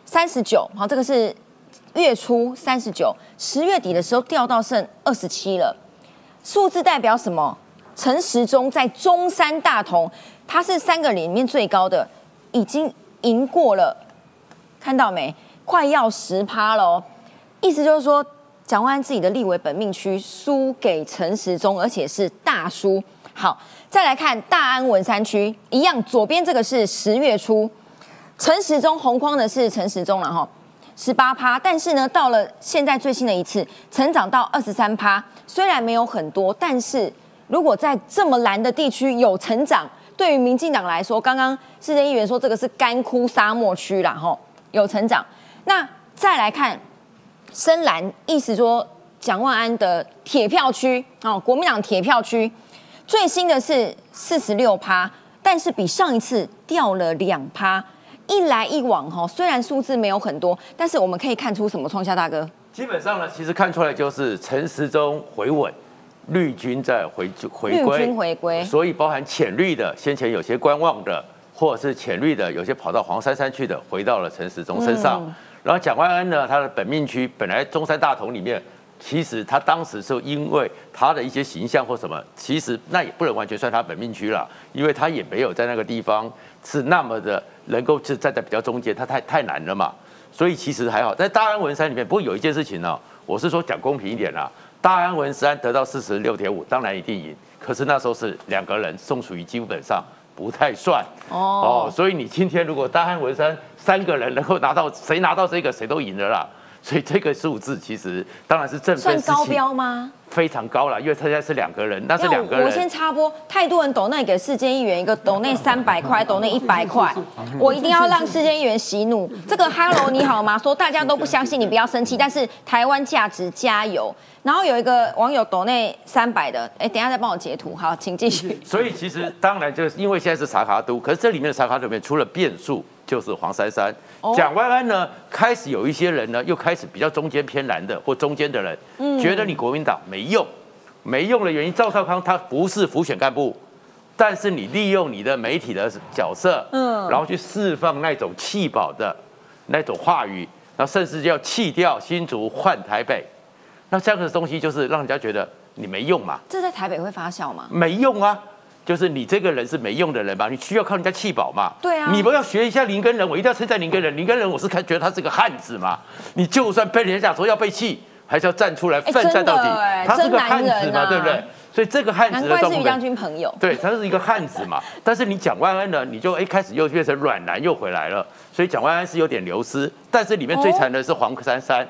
三十九，好，这个是月初三十九，十月底的时候掉到剩二十七了。数字代表什么？陈时中在中山大同，他是三个里面最高的。已经赢过了，看到没？快要十趴了，意思就是说，蒋万安自己的立委本命区输给陈时中，而且是大输。好，再来看大安文山区，一样，左边这个是十月初，陈时中红框的是陈时中了哈，十八趴，但是呢，到了现在最新的一次，成长到二十三趴，虽然没有很多，但是如果在这么蓝的地区有成长。对于民进党来说，刚刚市政议员说这个是干枯沙漠区啦，吼有成长。那再来看深蓝，意思说蒋万安的铁票区哦，国民党铁票区最新的是四十六趴，但是比上一次掉了两趴。一来一往哈，虽然数字没有很多，但是我们可以看出什么？创下大哥，基本上呢，其实看出来就是陈时中回稳。绿军在回回归，绿军回归，所以包含浅绿的，先前有些观望的，或者是浅绿的，有些跑到黄珊珊去的，回到了陈时中身上。然后蒋万安呢，他的本命区本来中山大同里面，其实他当时是因为他的一些形象或什么，其实那也不能完全算他本命区了，因为他也没有在那个地方是那么的能够是站在比较中间，他太太难了嘛。所以其实还好，在大安文山里面，不过有一件事情呢，我是说讲公平一点啦。大安文山得到四十六点五，当然一定赢。可是那时候是两个人，宋楚瑜基本上不太算哦。所以你今天如果大安文山三个人能够拿到，谁拿到这个谁都赢了啦。所以这个数字其实当然是振奋算高标吗？非常高了，因为他现在是两个人，那是两个人。我先插播，太多人抖那给世间议员一个 [laughs] 抖那三百块，抖那一百块，[laughs] 我一定要让世间议员息怒。这个 Hello 你好吗？说大家都不相信你，不要生气。但是台湾价值加油。然后有一个网友抖那三百的，哎，等下再帮我截图，好，请继续。所以其实当然就是因为现在是查卡都，可是这里面的查卡里面除了变数。就是黄珊珊、蒋万安呢，开始有一些人呢，又开始比较中间偏蓝的或中间的人，觉得你国民党没用，没用的原因，赵少康他不是浮选干部，但是你利用你的媒体的角色，嗯，然后去释放那种气保的那种话语，然后甚至要弃掉新竹换台北，那这样的东西就是让人家觉得你没用嘛。这在台北会发酵吗？没用啊，就是你这个人是没用的人吧？你需要靠人家气保嘛？对啊。你不要学一下林根人，我一定要称赞林根人。林根人我是看觉得他是个汉子嘛。你就算被人家讲说要被气，还是要站出来奋战到底。他是个汉子嘛，对不对？所以这个汉子的难怪是于将军朋友。对，他是一个汉子嘛。[laughs] 但是你蒋万安呢，你就一开始又变成软男又回来了。所以蒋万安是有点流失。但是里面最惨的是黄珊珊。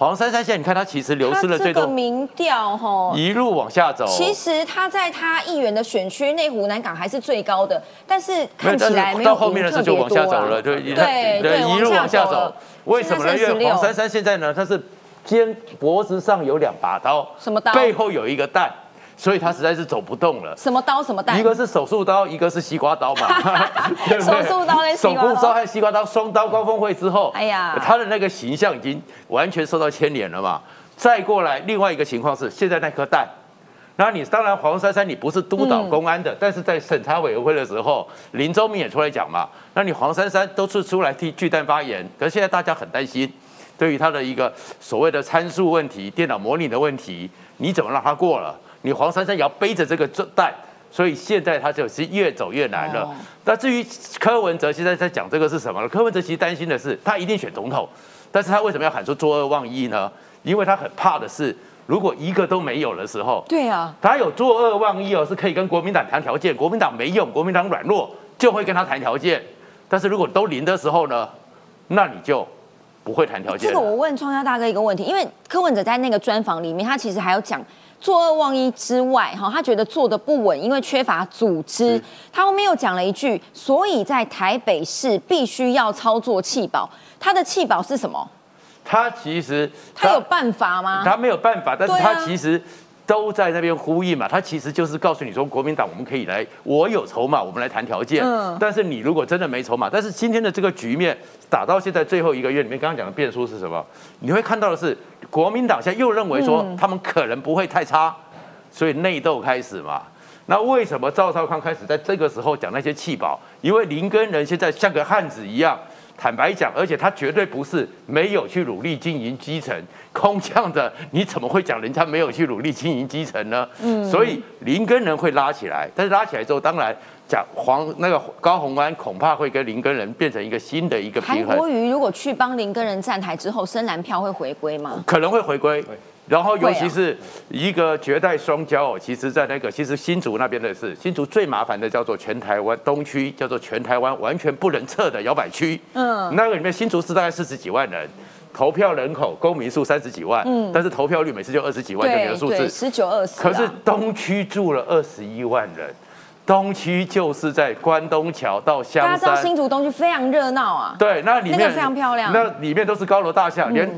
黄珊珊现在你看她其实流失了最多。民调哈一路往下走。其实她在她议员的选区内湖南港还是最高的，但是看起来没有到后面的时候就往下走了，对对对，一路往下走。为什么呢？因为黄珊珊现在呢，她是。肩脖子上有两把刀，什么刀？背后有一个蛋，所以他实在是走不动了。什么刀？什么蛋？一个是手术刀，一个是西瓜刀嘛。[laughs] 手术刀跟手术刀和西瓜刀双刀高峰会之后，哎呀，他的那个形象已经完全受到牵连了嘛。再过来，另外一个情况是，现在那颗蛋，那你当然黄珊珊你不是督导公安的，但是在审查委员会的时候，林周明也出来讲嘛。那你黄珊珊都是出来替巨蛋发言，可是现在大家很担心。对于他的一个所谓的参数问题、电脑模拟的问题，你怎么让他过了？你黄珊珊也要背着这个担，所以现在他就是越走越难了。那至于柯文哲现在在讲这个是什么？柯文哲其实担心的是，他一定选总统，但是他为什么要喊出作恶忘一呢？因为他很怕的是，如果一个都没有的时候，对啊，他有作恶忘一哦，是可以跟国民党谈条件，国民党没用，国民党软弱就会跟他谈条件。但是如果都零的时候呢，那你就。不会谈条件。这个我问创家大哥一个问题，因为柯文哲在那个专访里面，他其实还有讲作恶忘一之外，哈，他觉得做的不稳，因为缺乏组织。他后面又讲了一句，所以在台北市必须要操作弃保。他的弃保是什么？他其实他有办法吗？他没有办法，但是他其实。都在那边呼应嘛，他其实就是告诉你说，国民党我们可以来，我有筹码，我们来谈条件。嗯。但是你如果真的没筹码，但是今天的这个局面打到现在最后一个月里面，刚刚讲的变数是什么？你会看到的是，国民党现在又认为说他们可能不会太差，所以内斗开始嘛。那为什么赵少康开始在这个时候讲那些气保？因为林根人现在像个汉子一样。坦白讲，而且他绝对不是没有去努力经营基层，空降的，你怎么会讲人家没有去努力经营基层呢？嗯，所以林根人会拉起来，但是拉起来之后，当然讲黄那个高鸿安恐怕会跟林根人变成一个新的一个平衡。韩国瑜如果去帮林根人站台之后，深蓝票会回归吗？可能会回归。然后，尤其是一个绝代双骄，其实，在那个其实新竹那边的是新竹最麻烦的，叫做全台湾东区，叫做全台湾完全不能测的摇摆区。嗯，那个里面新竹市大概四十几万人，投票人口公民数三十几万，嗯，但是投票率每次就二十几万，就这个数字，十九二十。可是东区住了二十一万人。东区就是在关东桥到香山，大家知道新竹东区非常热闹啊。对，那里面非常漂亮，那里面都是高楼大厦，连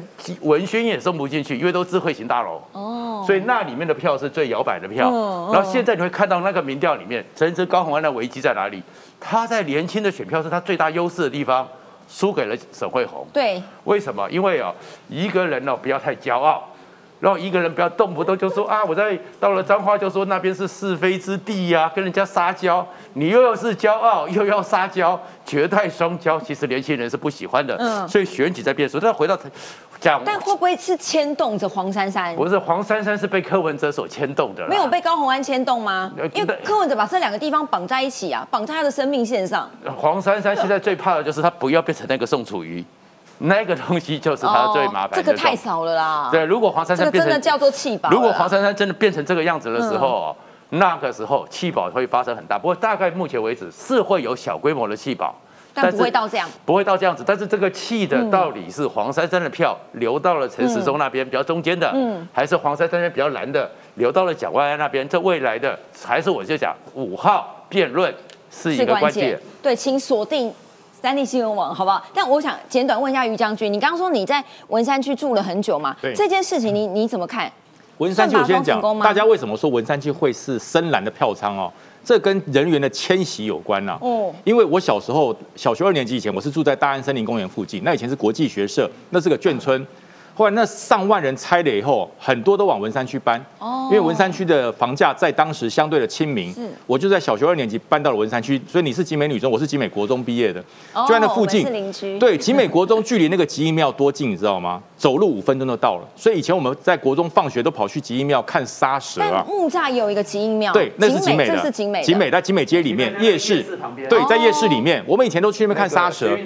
文轩也送不进去，因为都智慧型大楼。哦，所以那里面的票是最摇摆的票。然后现在你会看到那个民调里面，真正高虹安的危机在哪里？他在年轻的选票是他最大优势的地方，输给了沈惠红。对，为什么？因为哦，一个人哦不要太骄傲。然后一个人不要动不动就说啊，我在到了彰化就说那边是是非之地呀，跟人家撒娇，你又要是骄傲又要撒娇，绝代双骄，其实年轻人是不喜欢的。嗯，所以选举在变数。但回到讲，但会不会是牵动着黄珊珊？不是，黄珊珊是被柯文哲所牵动的，没有被高虹安牵动吗？因为柯文哲把这两个地方绑在一起啊，绑在他的生命线上。黄珊珊现在最怕的就是他不要变成那个宋楚瑜。那个东西就是它最麻烦的。这个太少了啦。对，如果黄珊珊变成真的叫做弃保，如果黄珊珊真的变成这个样子的时候，那个时候弃保会发生很大。不过大概目前为止是会有小规模的弃保，但不会到这样，不会到这样子。但是这个气的到底是黄珊珊的票流到了陈时中那边比较中间的，嗯，还是黄珊珊那边比较蓝的流到了蒋万安那边？这未来的还是我就讲五号辩论是一个关键。对，请锁定。三立新闻网，好不好？但我想简短问一下于将军，你刚刚说你在文山区住了很久嘛？对这件事情，你你怎么看？文山区我先讲，大家为什么说文山区会是深蓝的票仓哦？这跟人员的迁徙有关呐。哦，因为我小时候小学二年级以前，我是住在大安森林公园附近，那以前是国际学社，那是个眷村。后来那上万人拆了以后，很多都往文山区搬。哦。因为文山区的房价在当时相对的亲民。是。我就在小学二年级搬到了文山区，所以你是集美女中，我是集美国中毕业的，就在那附近。邻居。对，集美国中距离那个集义庙多近，你知道吗？走路五分钟就到了。所以以前我们在国中放学都跑去集义庙看沙蛇啊。木栅也有一个集义庙。对，那是集美的。这是集美。集美在集美街里面夜市旁边。对，在夜市里面，我们以前都去那边看沙蛇。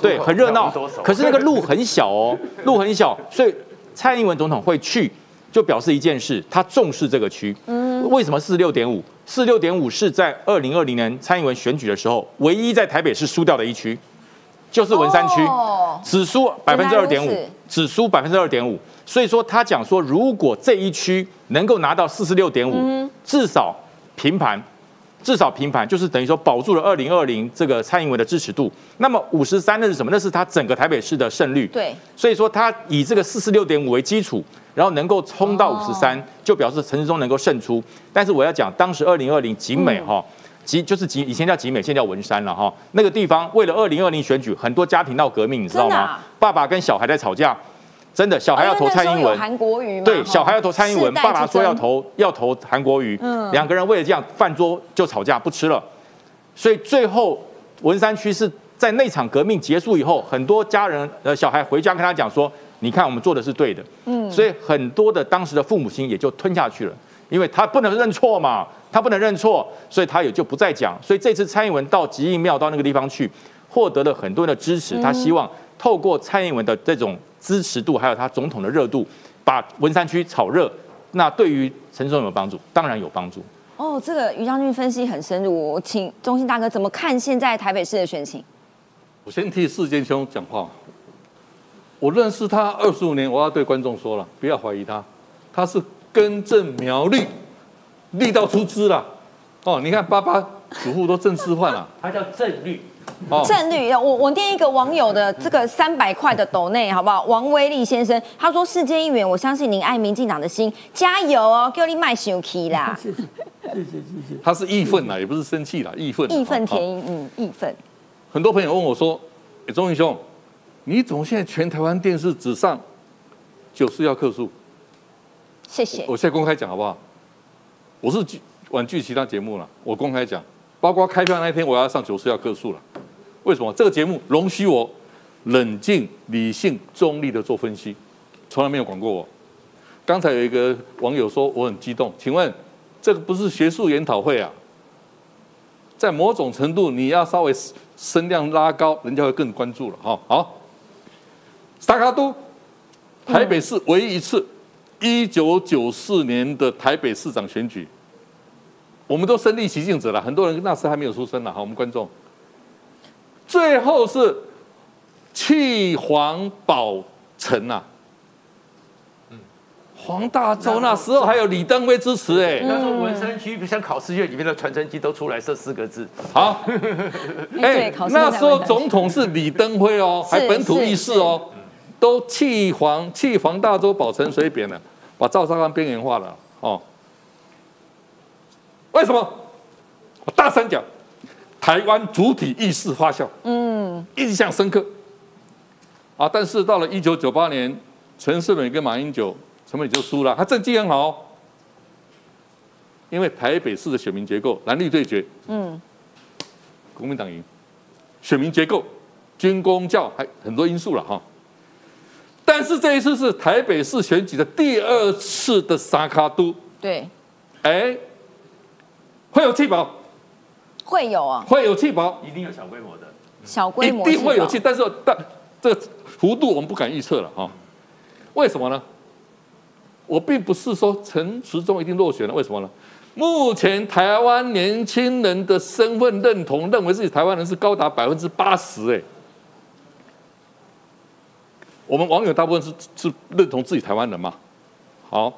对，很热闹。可是那个路很小哦，路很小，所以。蔡英文总统会去，就表示一件事，他重视这个区。嗯，为什么四十六点五？四十六点五是在二零二零年蔡英文选举的时候，唯一在台北市输掉的一区，就是文山区，只输百分之二点五，只输百分之二点五。所以说他讲说，如果这一区能够拿到四十六点五，至少平盘。至少平盘就是等于说保住了二零二零这个蔡英文的支持度。那么五十三那是什么？那是他整个台北市的胜率。对，所以说他以这个四十六点五为基础，然后能够冲到五十三，就表示陈时中能够胜出。但是我要讲，当时二零二零集美哈集就是集以前叫集美，现在叫文山了哈。那个地方为了二零二零选举，很多家庭闹革命，你知道吗？爸爸跟小孩在吵架。真的，小孩要投蔡英文，韩国瑜对，小孩要投蔡英文，爸爸说要投要投韩国瑜，两个人为了这样饭桌就吵架不吃了，所以最后文山区是在那场革命结束以后，很多家人呃小孩回家跟他讲说，你看我们做的是对的，嗯，所以很多的当时的父母亲也就吞下去了，因为他不能认错嘛，他不能认错，所以他也就不再讲，所以这次蔡英文到吉义庙到那个地方去，获得了很多人的支持，他希望透过蔡英文的这种。支持度还有他总统的热度，把文山区炒热，那对于陈松有没有帮助？当然有帮助。哦，这个于将军分析很深入，我请中心大哥怎么看现在台北市的选情？我先替世坚兄讲话。我认识他二十五年，我要对观众说了，不要怀疑他，他是根正苗绿，绿到出枝了。哦，你看爸爸祖父都正式换了，他叫正绿。正绿，我我念一个网友的这个三百块的斗内，好不好？王威利先生他说：“世界议员，我相信您爱民进党的心，加油哦，叫你卖手气啦。[laughs] ”谢谢谢谢谢谢。他是义愤啦，也不是生气啦，义愤。义愤填膺，嗯，义愤。很多朋友问我说：“哎，钟义兄，你怎么现在全台湾电视只上九四要客数？”谢谢。我现在公开讲好不好？我是婉拒其他节目了，我公开讲。包括开票那天，我要上九四要客数了。为什么？这个节目容许我冷静、理性、中立的做分析，从来没有管过我。刚才有一个网友说我很激动，请问这个不是学术研讨会啊？在某种程度，你要稍微声量拉高，人家会更关注了。哈，好。沙卡都，台北市唯一一次，一九九四年的台北市长选举。我们都身历其境者了，很多人那时还没有出生呢。好，我们观众，最后是弃黄保陈呐。嗯，黄大洲那时候还有李登辉支持哎。那时候文山区像考试院里面的传真机都出来这四个字。好，[laughs] 哎，那时候总统是李登辉哦，还本土意识哦，都弃黄弃黄大洲保陈水扁了，把赵少康边缘化了哦。为什么？我大声讲，台湾主体意识发酵，嗯，印象深刻。啊，但是到了一九九八年，陈世美跟马英九，陈美就输了。他政绩很好，因为台北市的选民结构蓝绿对决，嗯，国民党赢。选民结构、军公教还很多因素了哈。但是这一次是台北市选举的第二次的沙卡都，对，哎。会有气保，会有啊，会有气保，一定有小规模的，小规模一定会有气，但是但这个幅度我们不敢预测了啊。为什么呢？我并不是说陈时中一定落选了，为什么呢？目前台湾年轻人的身份认同，认为自己台湾人是高达百分之八十，哎，我们网友大部分是是认同自己台湾人嘛？好，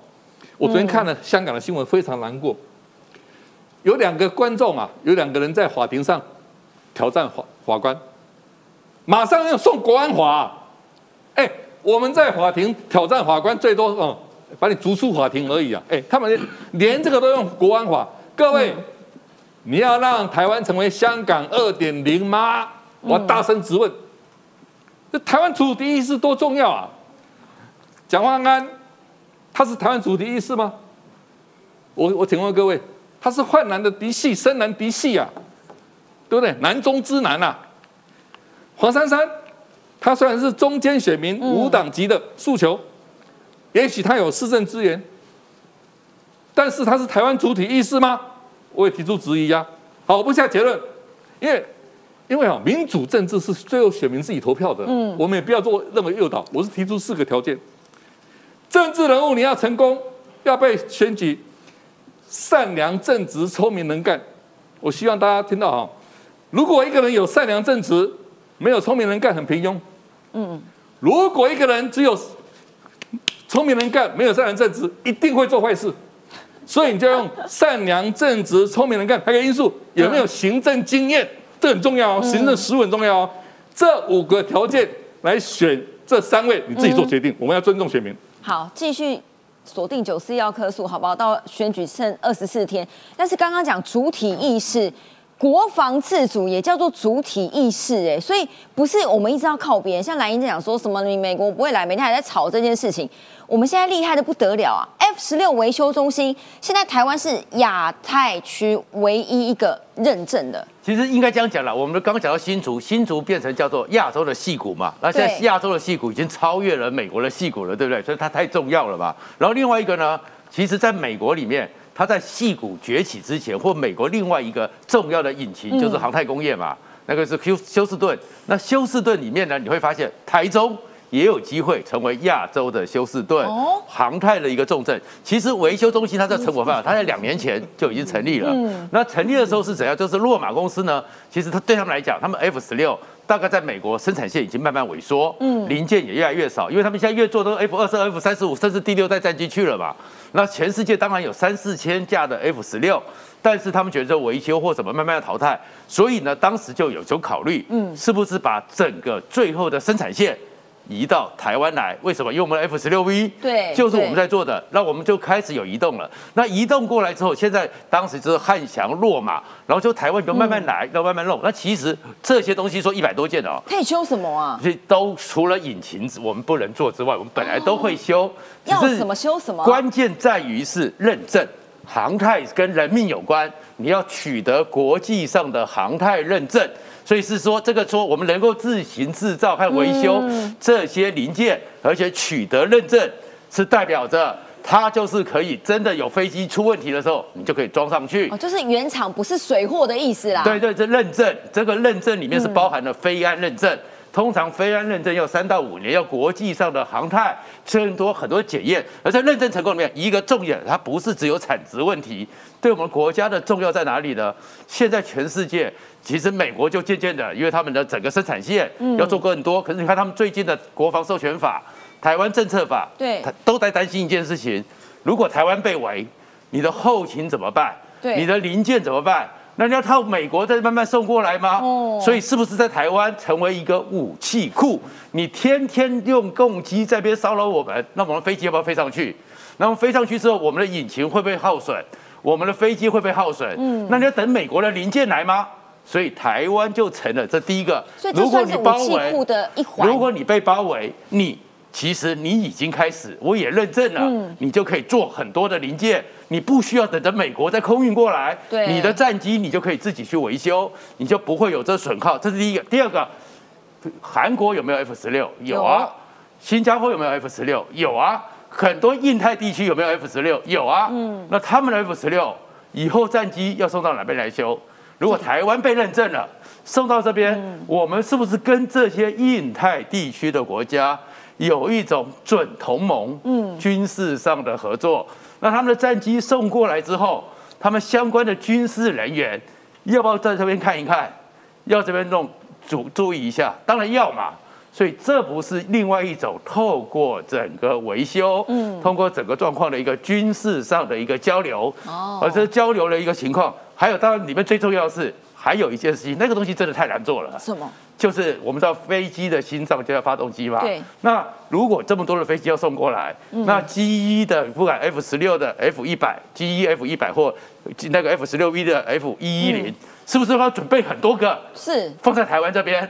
我昨天看了香港的新闻，非常难过。有两个观众啊，有两个人在法庭上挑战法法官，马上要送国安法。哎，我们在法庭挑战法官，最多哦，把你逐出法庭而已啊。哎，他们连这个都用国安法。各位，你要让台湾成为香港二点零吗？我大声质问，这台湾主第一是多重要啊！蒋万安，他是台湾主体意识吗？我我请问各位，他是泛蓝的嫡系，深蓝嫡系啊，对不对？南中之南啊。黄珊珊，他虽然是中间选民，无党籍的诉求，也许他有市政资源，但是他是台湾主体意识吗？我也提出质疑呀。好，我不下结论，因为因为啊，民主政治是最后选民自己投票的，嗯，我们也不要做任何诱导。我是提出四个条件，政治人物你要成功，要被选举。善良正直、聪明能干，我希望大家听到哈。如果一个人有善良正直，没有聪明能干，很平庸。嗯。如果一个人只有聪明能干，没有善良正直，一定会做坏事。所以你就要用善良正直、聪明能干，还有因素有没有行政经验，这很重要哦。行政实务很重要哦。这五个条件来选这三位，你自己做决定。我们要尊重选民。好，继续。锁定九四幺棵数，好不好？到选举剩二十四天，但是刚刚讲主体意识、国防自主也叫做主体意识，哎，所以不是我们一直要靠别人。像蓝英在讲说什么，你美国不会来，每天还在吵这件事情。我们现在厉害的不得了啊！F 十六维修中心现在台湾是亚太区唯一一个认证的。其实应该这样讲了，我们刚刚讲到新竹，新竹变成叫做亚洲的戏骨嘛，那现在亚洲的戏骨已经超越了美国的戏骨了，对不对？所以它太重要了嘛。然后另外一个呢，其实在美国里面，它在戏骨崛起之前，或美国另外一个重要的引擎就是航太工业嘛，那个是休休斯顿。那休斯顿里面呢，你会发现台中。也有机会成为亚洲的休斯顿航太的一个重镇。其实维修中心它在成果范围，它在两年前就已经成立了。那成立的时候是怎样？就是洛马公司呢，其实它对他们来讲，他们 F 十六大概在美国生产线已经慢慢萎缩，嗯零件也越来越少，因为他们现在越做都 F 二十二、F 三十五，甚至第六代战机去了嘛。那全世界当然有三四千架的 F 十六，但是他们觉得维修或什么慢慢要淘汰，所以呢，当时就有种考虑，嗯，是不是把整个最后的生产线。移到台湾来，为什么？因为我们 F 十六 V 对，就是我们在做的，那我们就开始有移动了。那移动过来之后，现在当时就是汉翔、落马，然后就台湾就慢慢来，要慢慢弄。那其实这些东西说一百多件哦，可以修什么啊？这都除了引擎我们不能做之外，我们本来都会修。要什么修什么？关键在于是认证，航太跟人命有关，你要取得国际上的航太认证。所以是说，这个说我们能够自行制造和维修这些零件，而且取得认证，是代表着它就是可以真的有飞机出问题的时候，你就可以装上去。哦，就是原厂不是水货的意思啦。对对，这认证，这个认证里面是包含了飞安认证。通常飞安认证要三到五年，要国际上的航太，很多很多检验。而在认证成功里面，一个重点，它不是只有产值问题，对我们国家的重要在哪里呢？现在全世界。其实美国就渐渐的，因为他们的整个生产线要做更多。可是你看他们最近的国防授权法、台湾政策法，对，都在担心一件事情：如果台湾被围，你的后勤怎么办？对，你的零件怎么办？那你要靠美国再慢慢送过来吗？哦，所以是不是在台湾成为一个武器库？你天天用攻击在边骚扰我们，那我们飞机要不要飞上去？那么飞上去之后，我们的引擎会不会耗损？我们的飞机会不会耗损？嗯，那你要等美国的零件来吗？所以台湾就成了这第一个。如果你包围的一环。如果你被包围，你其实你已经开始，我也认证了，你就可以做很多的零件，你不需要等着美国再空运过来。对。你的战机你就可以自己去维修，你就不会有这损耗。这是第一个。第二个，韩国有没有 F 十六？有啊。新加坡有没有 F 十六？有啊。很多印太地区有没有 F 十六？有啊。嗯。那他们的 F 十六以后战机要送到哪边来修？如果台湾被认证了，送到这边，我们是不是跟这些印太地区的国家有一种准同盟？嗯，军事上的合作。那他们的战机送过来之后，他们相关的军事人员要不要在这边看一看？要这边弄注注意一下？当然要嘛。所以这不是另外一种透过整个维修，嗯，通过整个状况的一个军事上的一个交流，哦，而这交流的一个情况。还有，当然里面最重要的是，还有一件事情，那个东西真的太难做了。什么？就是我们知道飞机的心脏就叫发动机嘛。对。那如果这么多的飞机要送过来，那 G 一的不管 F 十六的 F 一百，G 一 F 一百或那个 F 十六 V 的 F 一一零，是不是要准备很多个？是。放在台湾这边，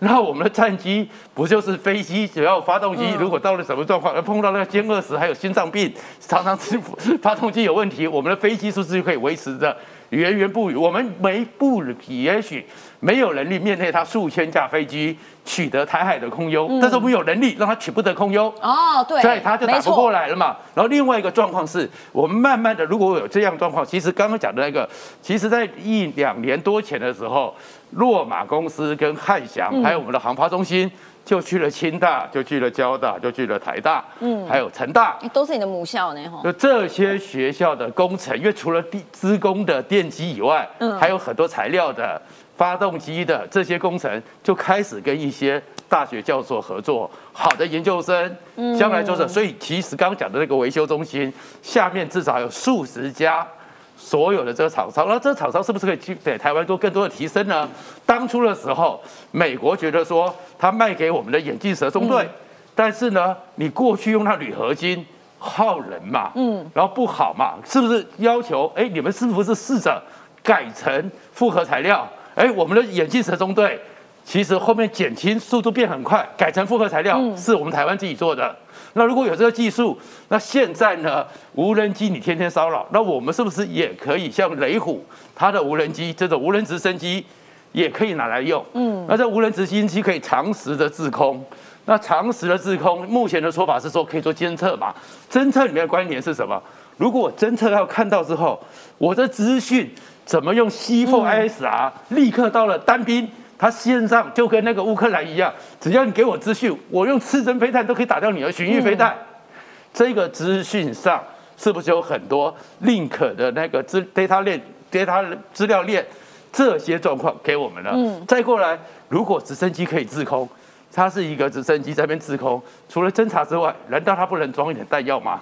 那我们的战机不就是飞机？只要发动机如果到了什么状况，而碰到那个歼二十，还有心脏病，常常是发动机有问题，我们的飞机是不是就可以维持着源源不语？我们没不也许没有能力面对他数千架飞机取得台海的空优，但是我们有能力让他取不得空优。哦，对，所以他就打不过来了嘛。然后另外一个状况是我们慢慢的，如果有这样状况，其实刚刚讲的那个，其实在一两年多前的时候。洛马公司跟汉翔，还有我们的航发中心，就去了清大，就去了交大，就去了台大，嗯，还有成大，都是你的母校呢，哈。就这些学校的工程，因为除了地资工的电机以外，嗯，还有很多材料的、发动机的这些工程，就开始跟一些大学教授合作，好的研究生，将来就是，所以其实刚刚讲的那个维修中心下面至少有数十家。所有的这个厂商，那这个厂商是不是可以去给台湾做更多的提升呢？当初的时候，美国觉得说他卖给我们的眼镜蛇中队，但是呢，你过去用那铝合金耗人嘛，嗯，然后不好嘛，是不是要求？哎，你们是不是试着改成复合材料？哎，我们的眼镜蛇中队其实后面减轻速度变很快，改成复合材料是我们台湾自己做的。那如果有这个技术，那现在呢？无人机你天天骚扰，那我们是不是也可以像雷虎它的无人机这种无人直升机也可以拿来用？嗯，那这无人直升机可以长时的滞空，那长时的滞空，目前的说法是说可以做监测嘛？侦测里面的关联是什么？如果我侦测要看到之后，我的资讯怎么用 C4ISR 立刻到了单兵？他线上就跟那个乌克兰一样，只要你给我资讯，我用刺针飞弹都可以打掉你的巡弋飞弹。这个资讯上是不是有很多 link 的那个资 data 链、data 资料链这些状况给我们了？嗯，再过来，如果直升机可以自空，它是一个直升机在边自空，除了侦察之外，难道它不能装一点弹药吗？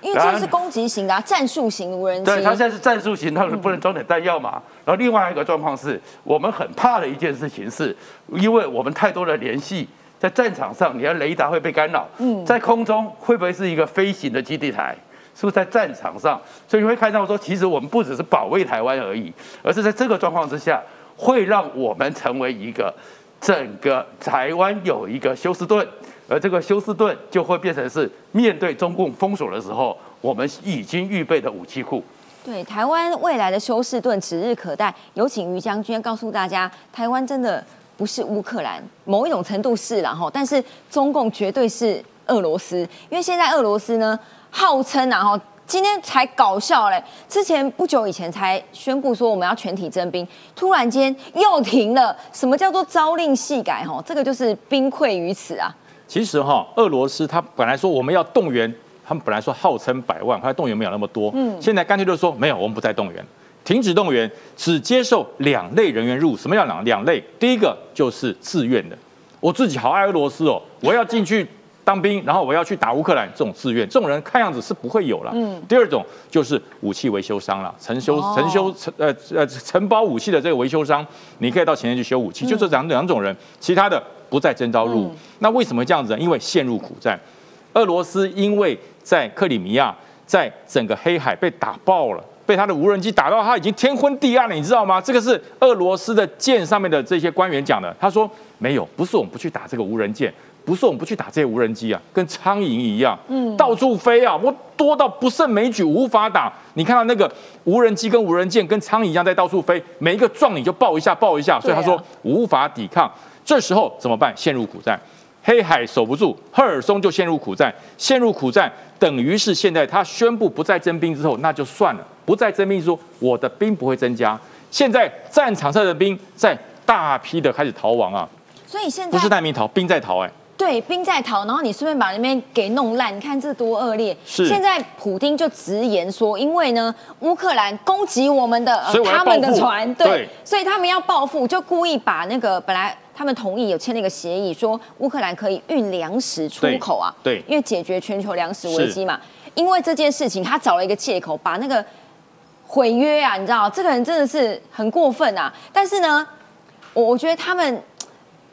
因为这是攻击型的战术型无人机，对，它现在是战术型，它是不能装点弹药嘛。然后另外一个状况是我们很怕的一件事情是，因为我们太多的联系，在战场上，你的雷达会被干扰。嗯，在空中会不会是一个飞行的基地台？是不是在战场上？所以你会看到说，其实我们不只是保卫台湾而已，而是在这个状况之下，会让我们成为一个整个台湾有一个休斯顿。而这个休斯顿就会变成是面对中共封锁的时候，我们已经预备的武器库。对台湾未来的休斯顿指日可待。有请于将军告诉大家，台湾真的不是乌克兰，某一种程度是然后，但是中共绝对是俄罗斯，因为现在俄罗斯呢号称然后今天才搞笑嘞，之前不久以前才宣布说我们要全体征兵，突然间又停了。什么叫做朝令夕改？哈，这个就是兵溃于此啊。其实哈，俄罗斯他本来说我们要动员，他们本来说号称百万，后来动员没有那么多，嗯，现在干脆就说没有，我们不再动员，停止动员，只接受两类人员入。什么叫两两类？第一个就是自愿的，我自己好爱俄罗斯哦，我要进去当兵，然后我要去打乌克兰，这种自愿，这种人看样子是不会有了。嗯，第二种就是武器维修商了，承修承修承呃呃承包武器的这个维修商，你可以到前线去修武器，就这两两种人，其他的。不再征召入伍，那为什么这样子？因为陷入苦战，俄罗斯因为在克里米亚，在整个黑海被打爆了，被他的无人机打到他已经天昏地暗了，你知道吗？这个是俄罗斯的舰上面的这些官员讲的。他说没有，不是我们不去打这个无人舰，不是我们不去打这些无人机啊，跟苍蝇一样，嗯，到处飞啊，我多到不胜枚举，无法打。你看到那个无人机跟无人舰跟苍蝇一样在到处飞，每一个撞你就爆一下，爆一下，所以他说无法抵抗。这时候怎么办？陷入苦战，黑海守不住，赫尔松就陷入苦战。陷入苦战，等于是现在他宣布不再征兵之后，那就算了。不再征兵，说我的兵不会增加。现在战场上的兵在大批的开始逃亡啊！所以现在不是难民逃，兵在逃哎。对，兵在逃，然后你顺便把那边给弄烂，你看这多恶劣。是。现在普丁就直言说，因为呢，乌克兰攻击我们的他们的船，对，所以他们要报复，就故意把那个本来。他们同意有签了一个协议，说乌克兰可以运粮食出口啊，对，因为解决全球粮食危机嘛。因为这件事情，他找了一个借口，把那个毁约啊，你知道，这个人真的是很过分啊。但是呢，我我觉得他们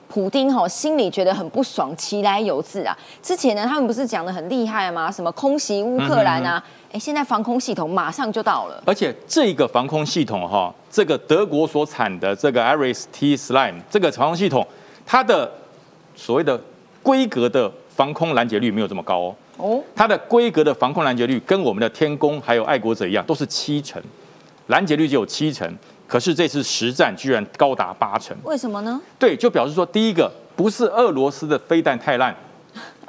普丁哈心里觉得很不爽，其来有自啊。之前呢，他们不是讲的很厉害吗？什么空袭乌克兰啊？哎，现在防空系统马上就到了，而且这个防空系统哈，这个德国所产的这个 Aris T Slime 这个防空系统，它的所谓的规格的防空拦截率没有这么高哦。哦，它的规格的防空拦截率跟我们的天宫还有爱国者一样，都是七成，拦截率就有七成。可是这次实战居然高达八成，为什么呢？对，就表示说，第一个不是俄罗斯的飞弹太烂，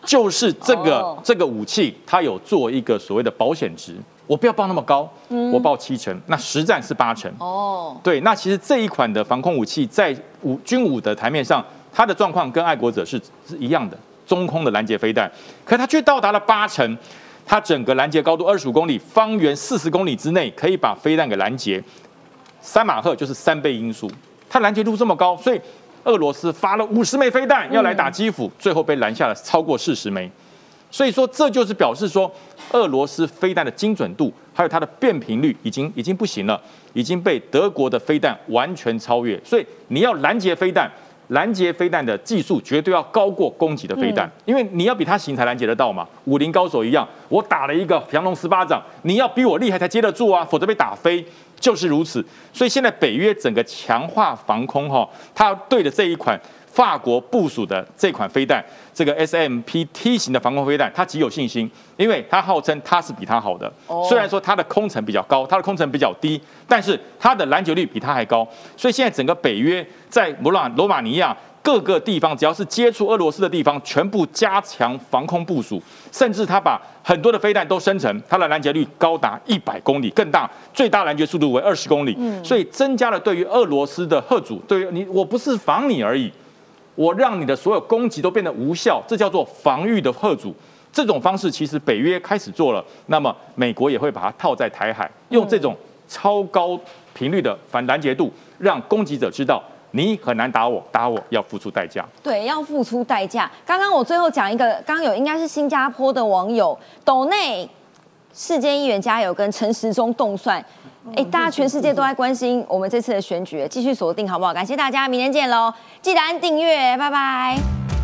就是这个这个武器它有做一个所谓的保险值，我不要报那么高，我报七成，那实战是八成。哦，对，那其实这一款的防空武器在武军武的台面上，它的状况跟爱国者是是一样的，中空的拦截飞弹，可它却到达了八成，它整个拦截高度二十五公里，方圆四十公里之内可以把飞弹给拦截。三马赫就是三倍音速，它拦截度这么高，所以俄罗斯发了五十枚飞弹要来打基辅，最后被拦下了超过四十枚。所以说，这就是表示说，俄罗斯飞弹的精准度还有它的变频率已经已经不行了，已经被德国的飞弹完全超越。所以你要拦截飞弹。拦截飞弹的技术绝对要高过攻击的飞弹，因为你要比他行才拦截得到嘛。武林高手一样，我打了一个降龙十八掌，你要比我厉害才接得住啊，否则被打飞。就是如此。所以现在北约整个强化防空哈，它对着这一款法国部署的这款飞弹，这个 S M P T 型的防空飞弹，它极有信心，因为它号称它是比它好的。虽然说它的空程比较高，它的空程比较低，但是它的拦截率比它还高。所以现在整个北约。在罗马罗马尼亚各个地方，只要是接触俄罗斯的地方，全部加强防空部署，甚至他把很多的飞弹都生成，它的拦截率高达一百公里，更大，最大拦截速度为二十公里，所以增加了对于俄罗斯的贺阻。对于你，我不是防你而已，我让你的所有攻击都变得无效，这叫做防御的贺阻。这种方式其实北约开始做了，那么美国也会把它套在台海，用这种超高频率的反拦截度，让攻击者知道。你很难打我，打我要付出代价。对，要付出代价。刚刚我最后讲一个，刚刚有应该是新加坡的网友，斗内世界议员加油跟陈时中动算。哎，大家全世界都在关心我们这次的选举，继续锁定好不好？感谢大家，明天见喽！记得按订阅，拜拜。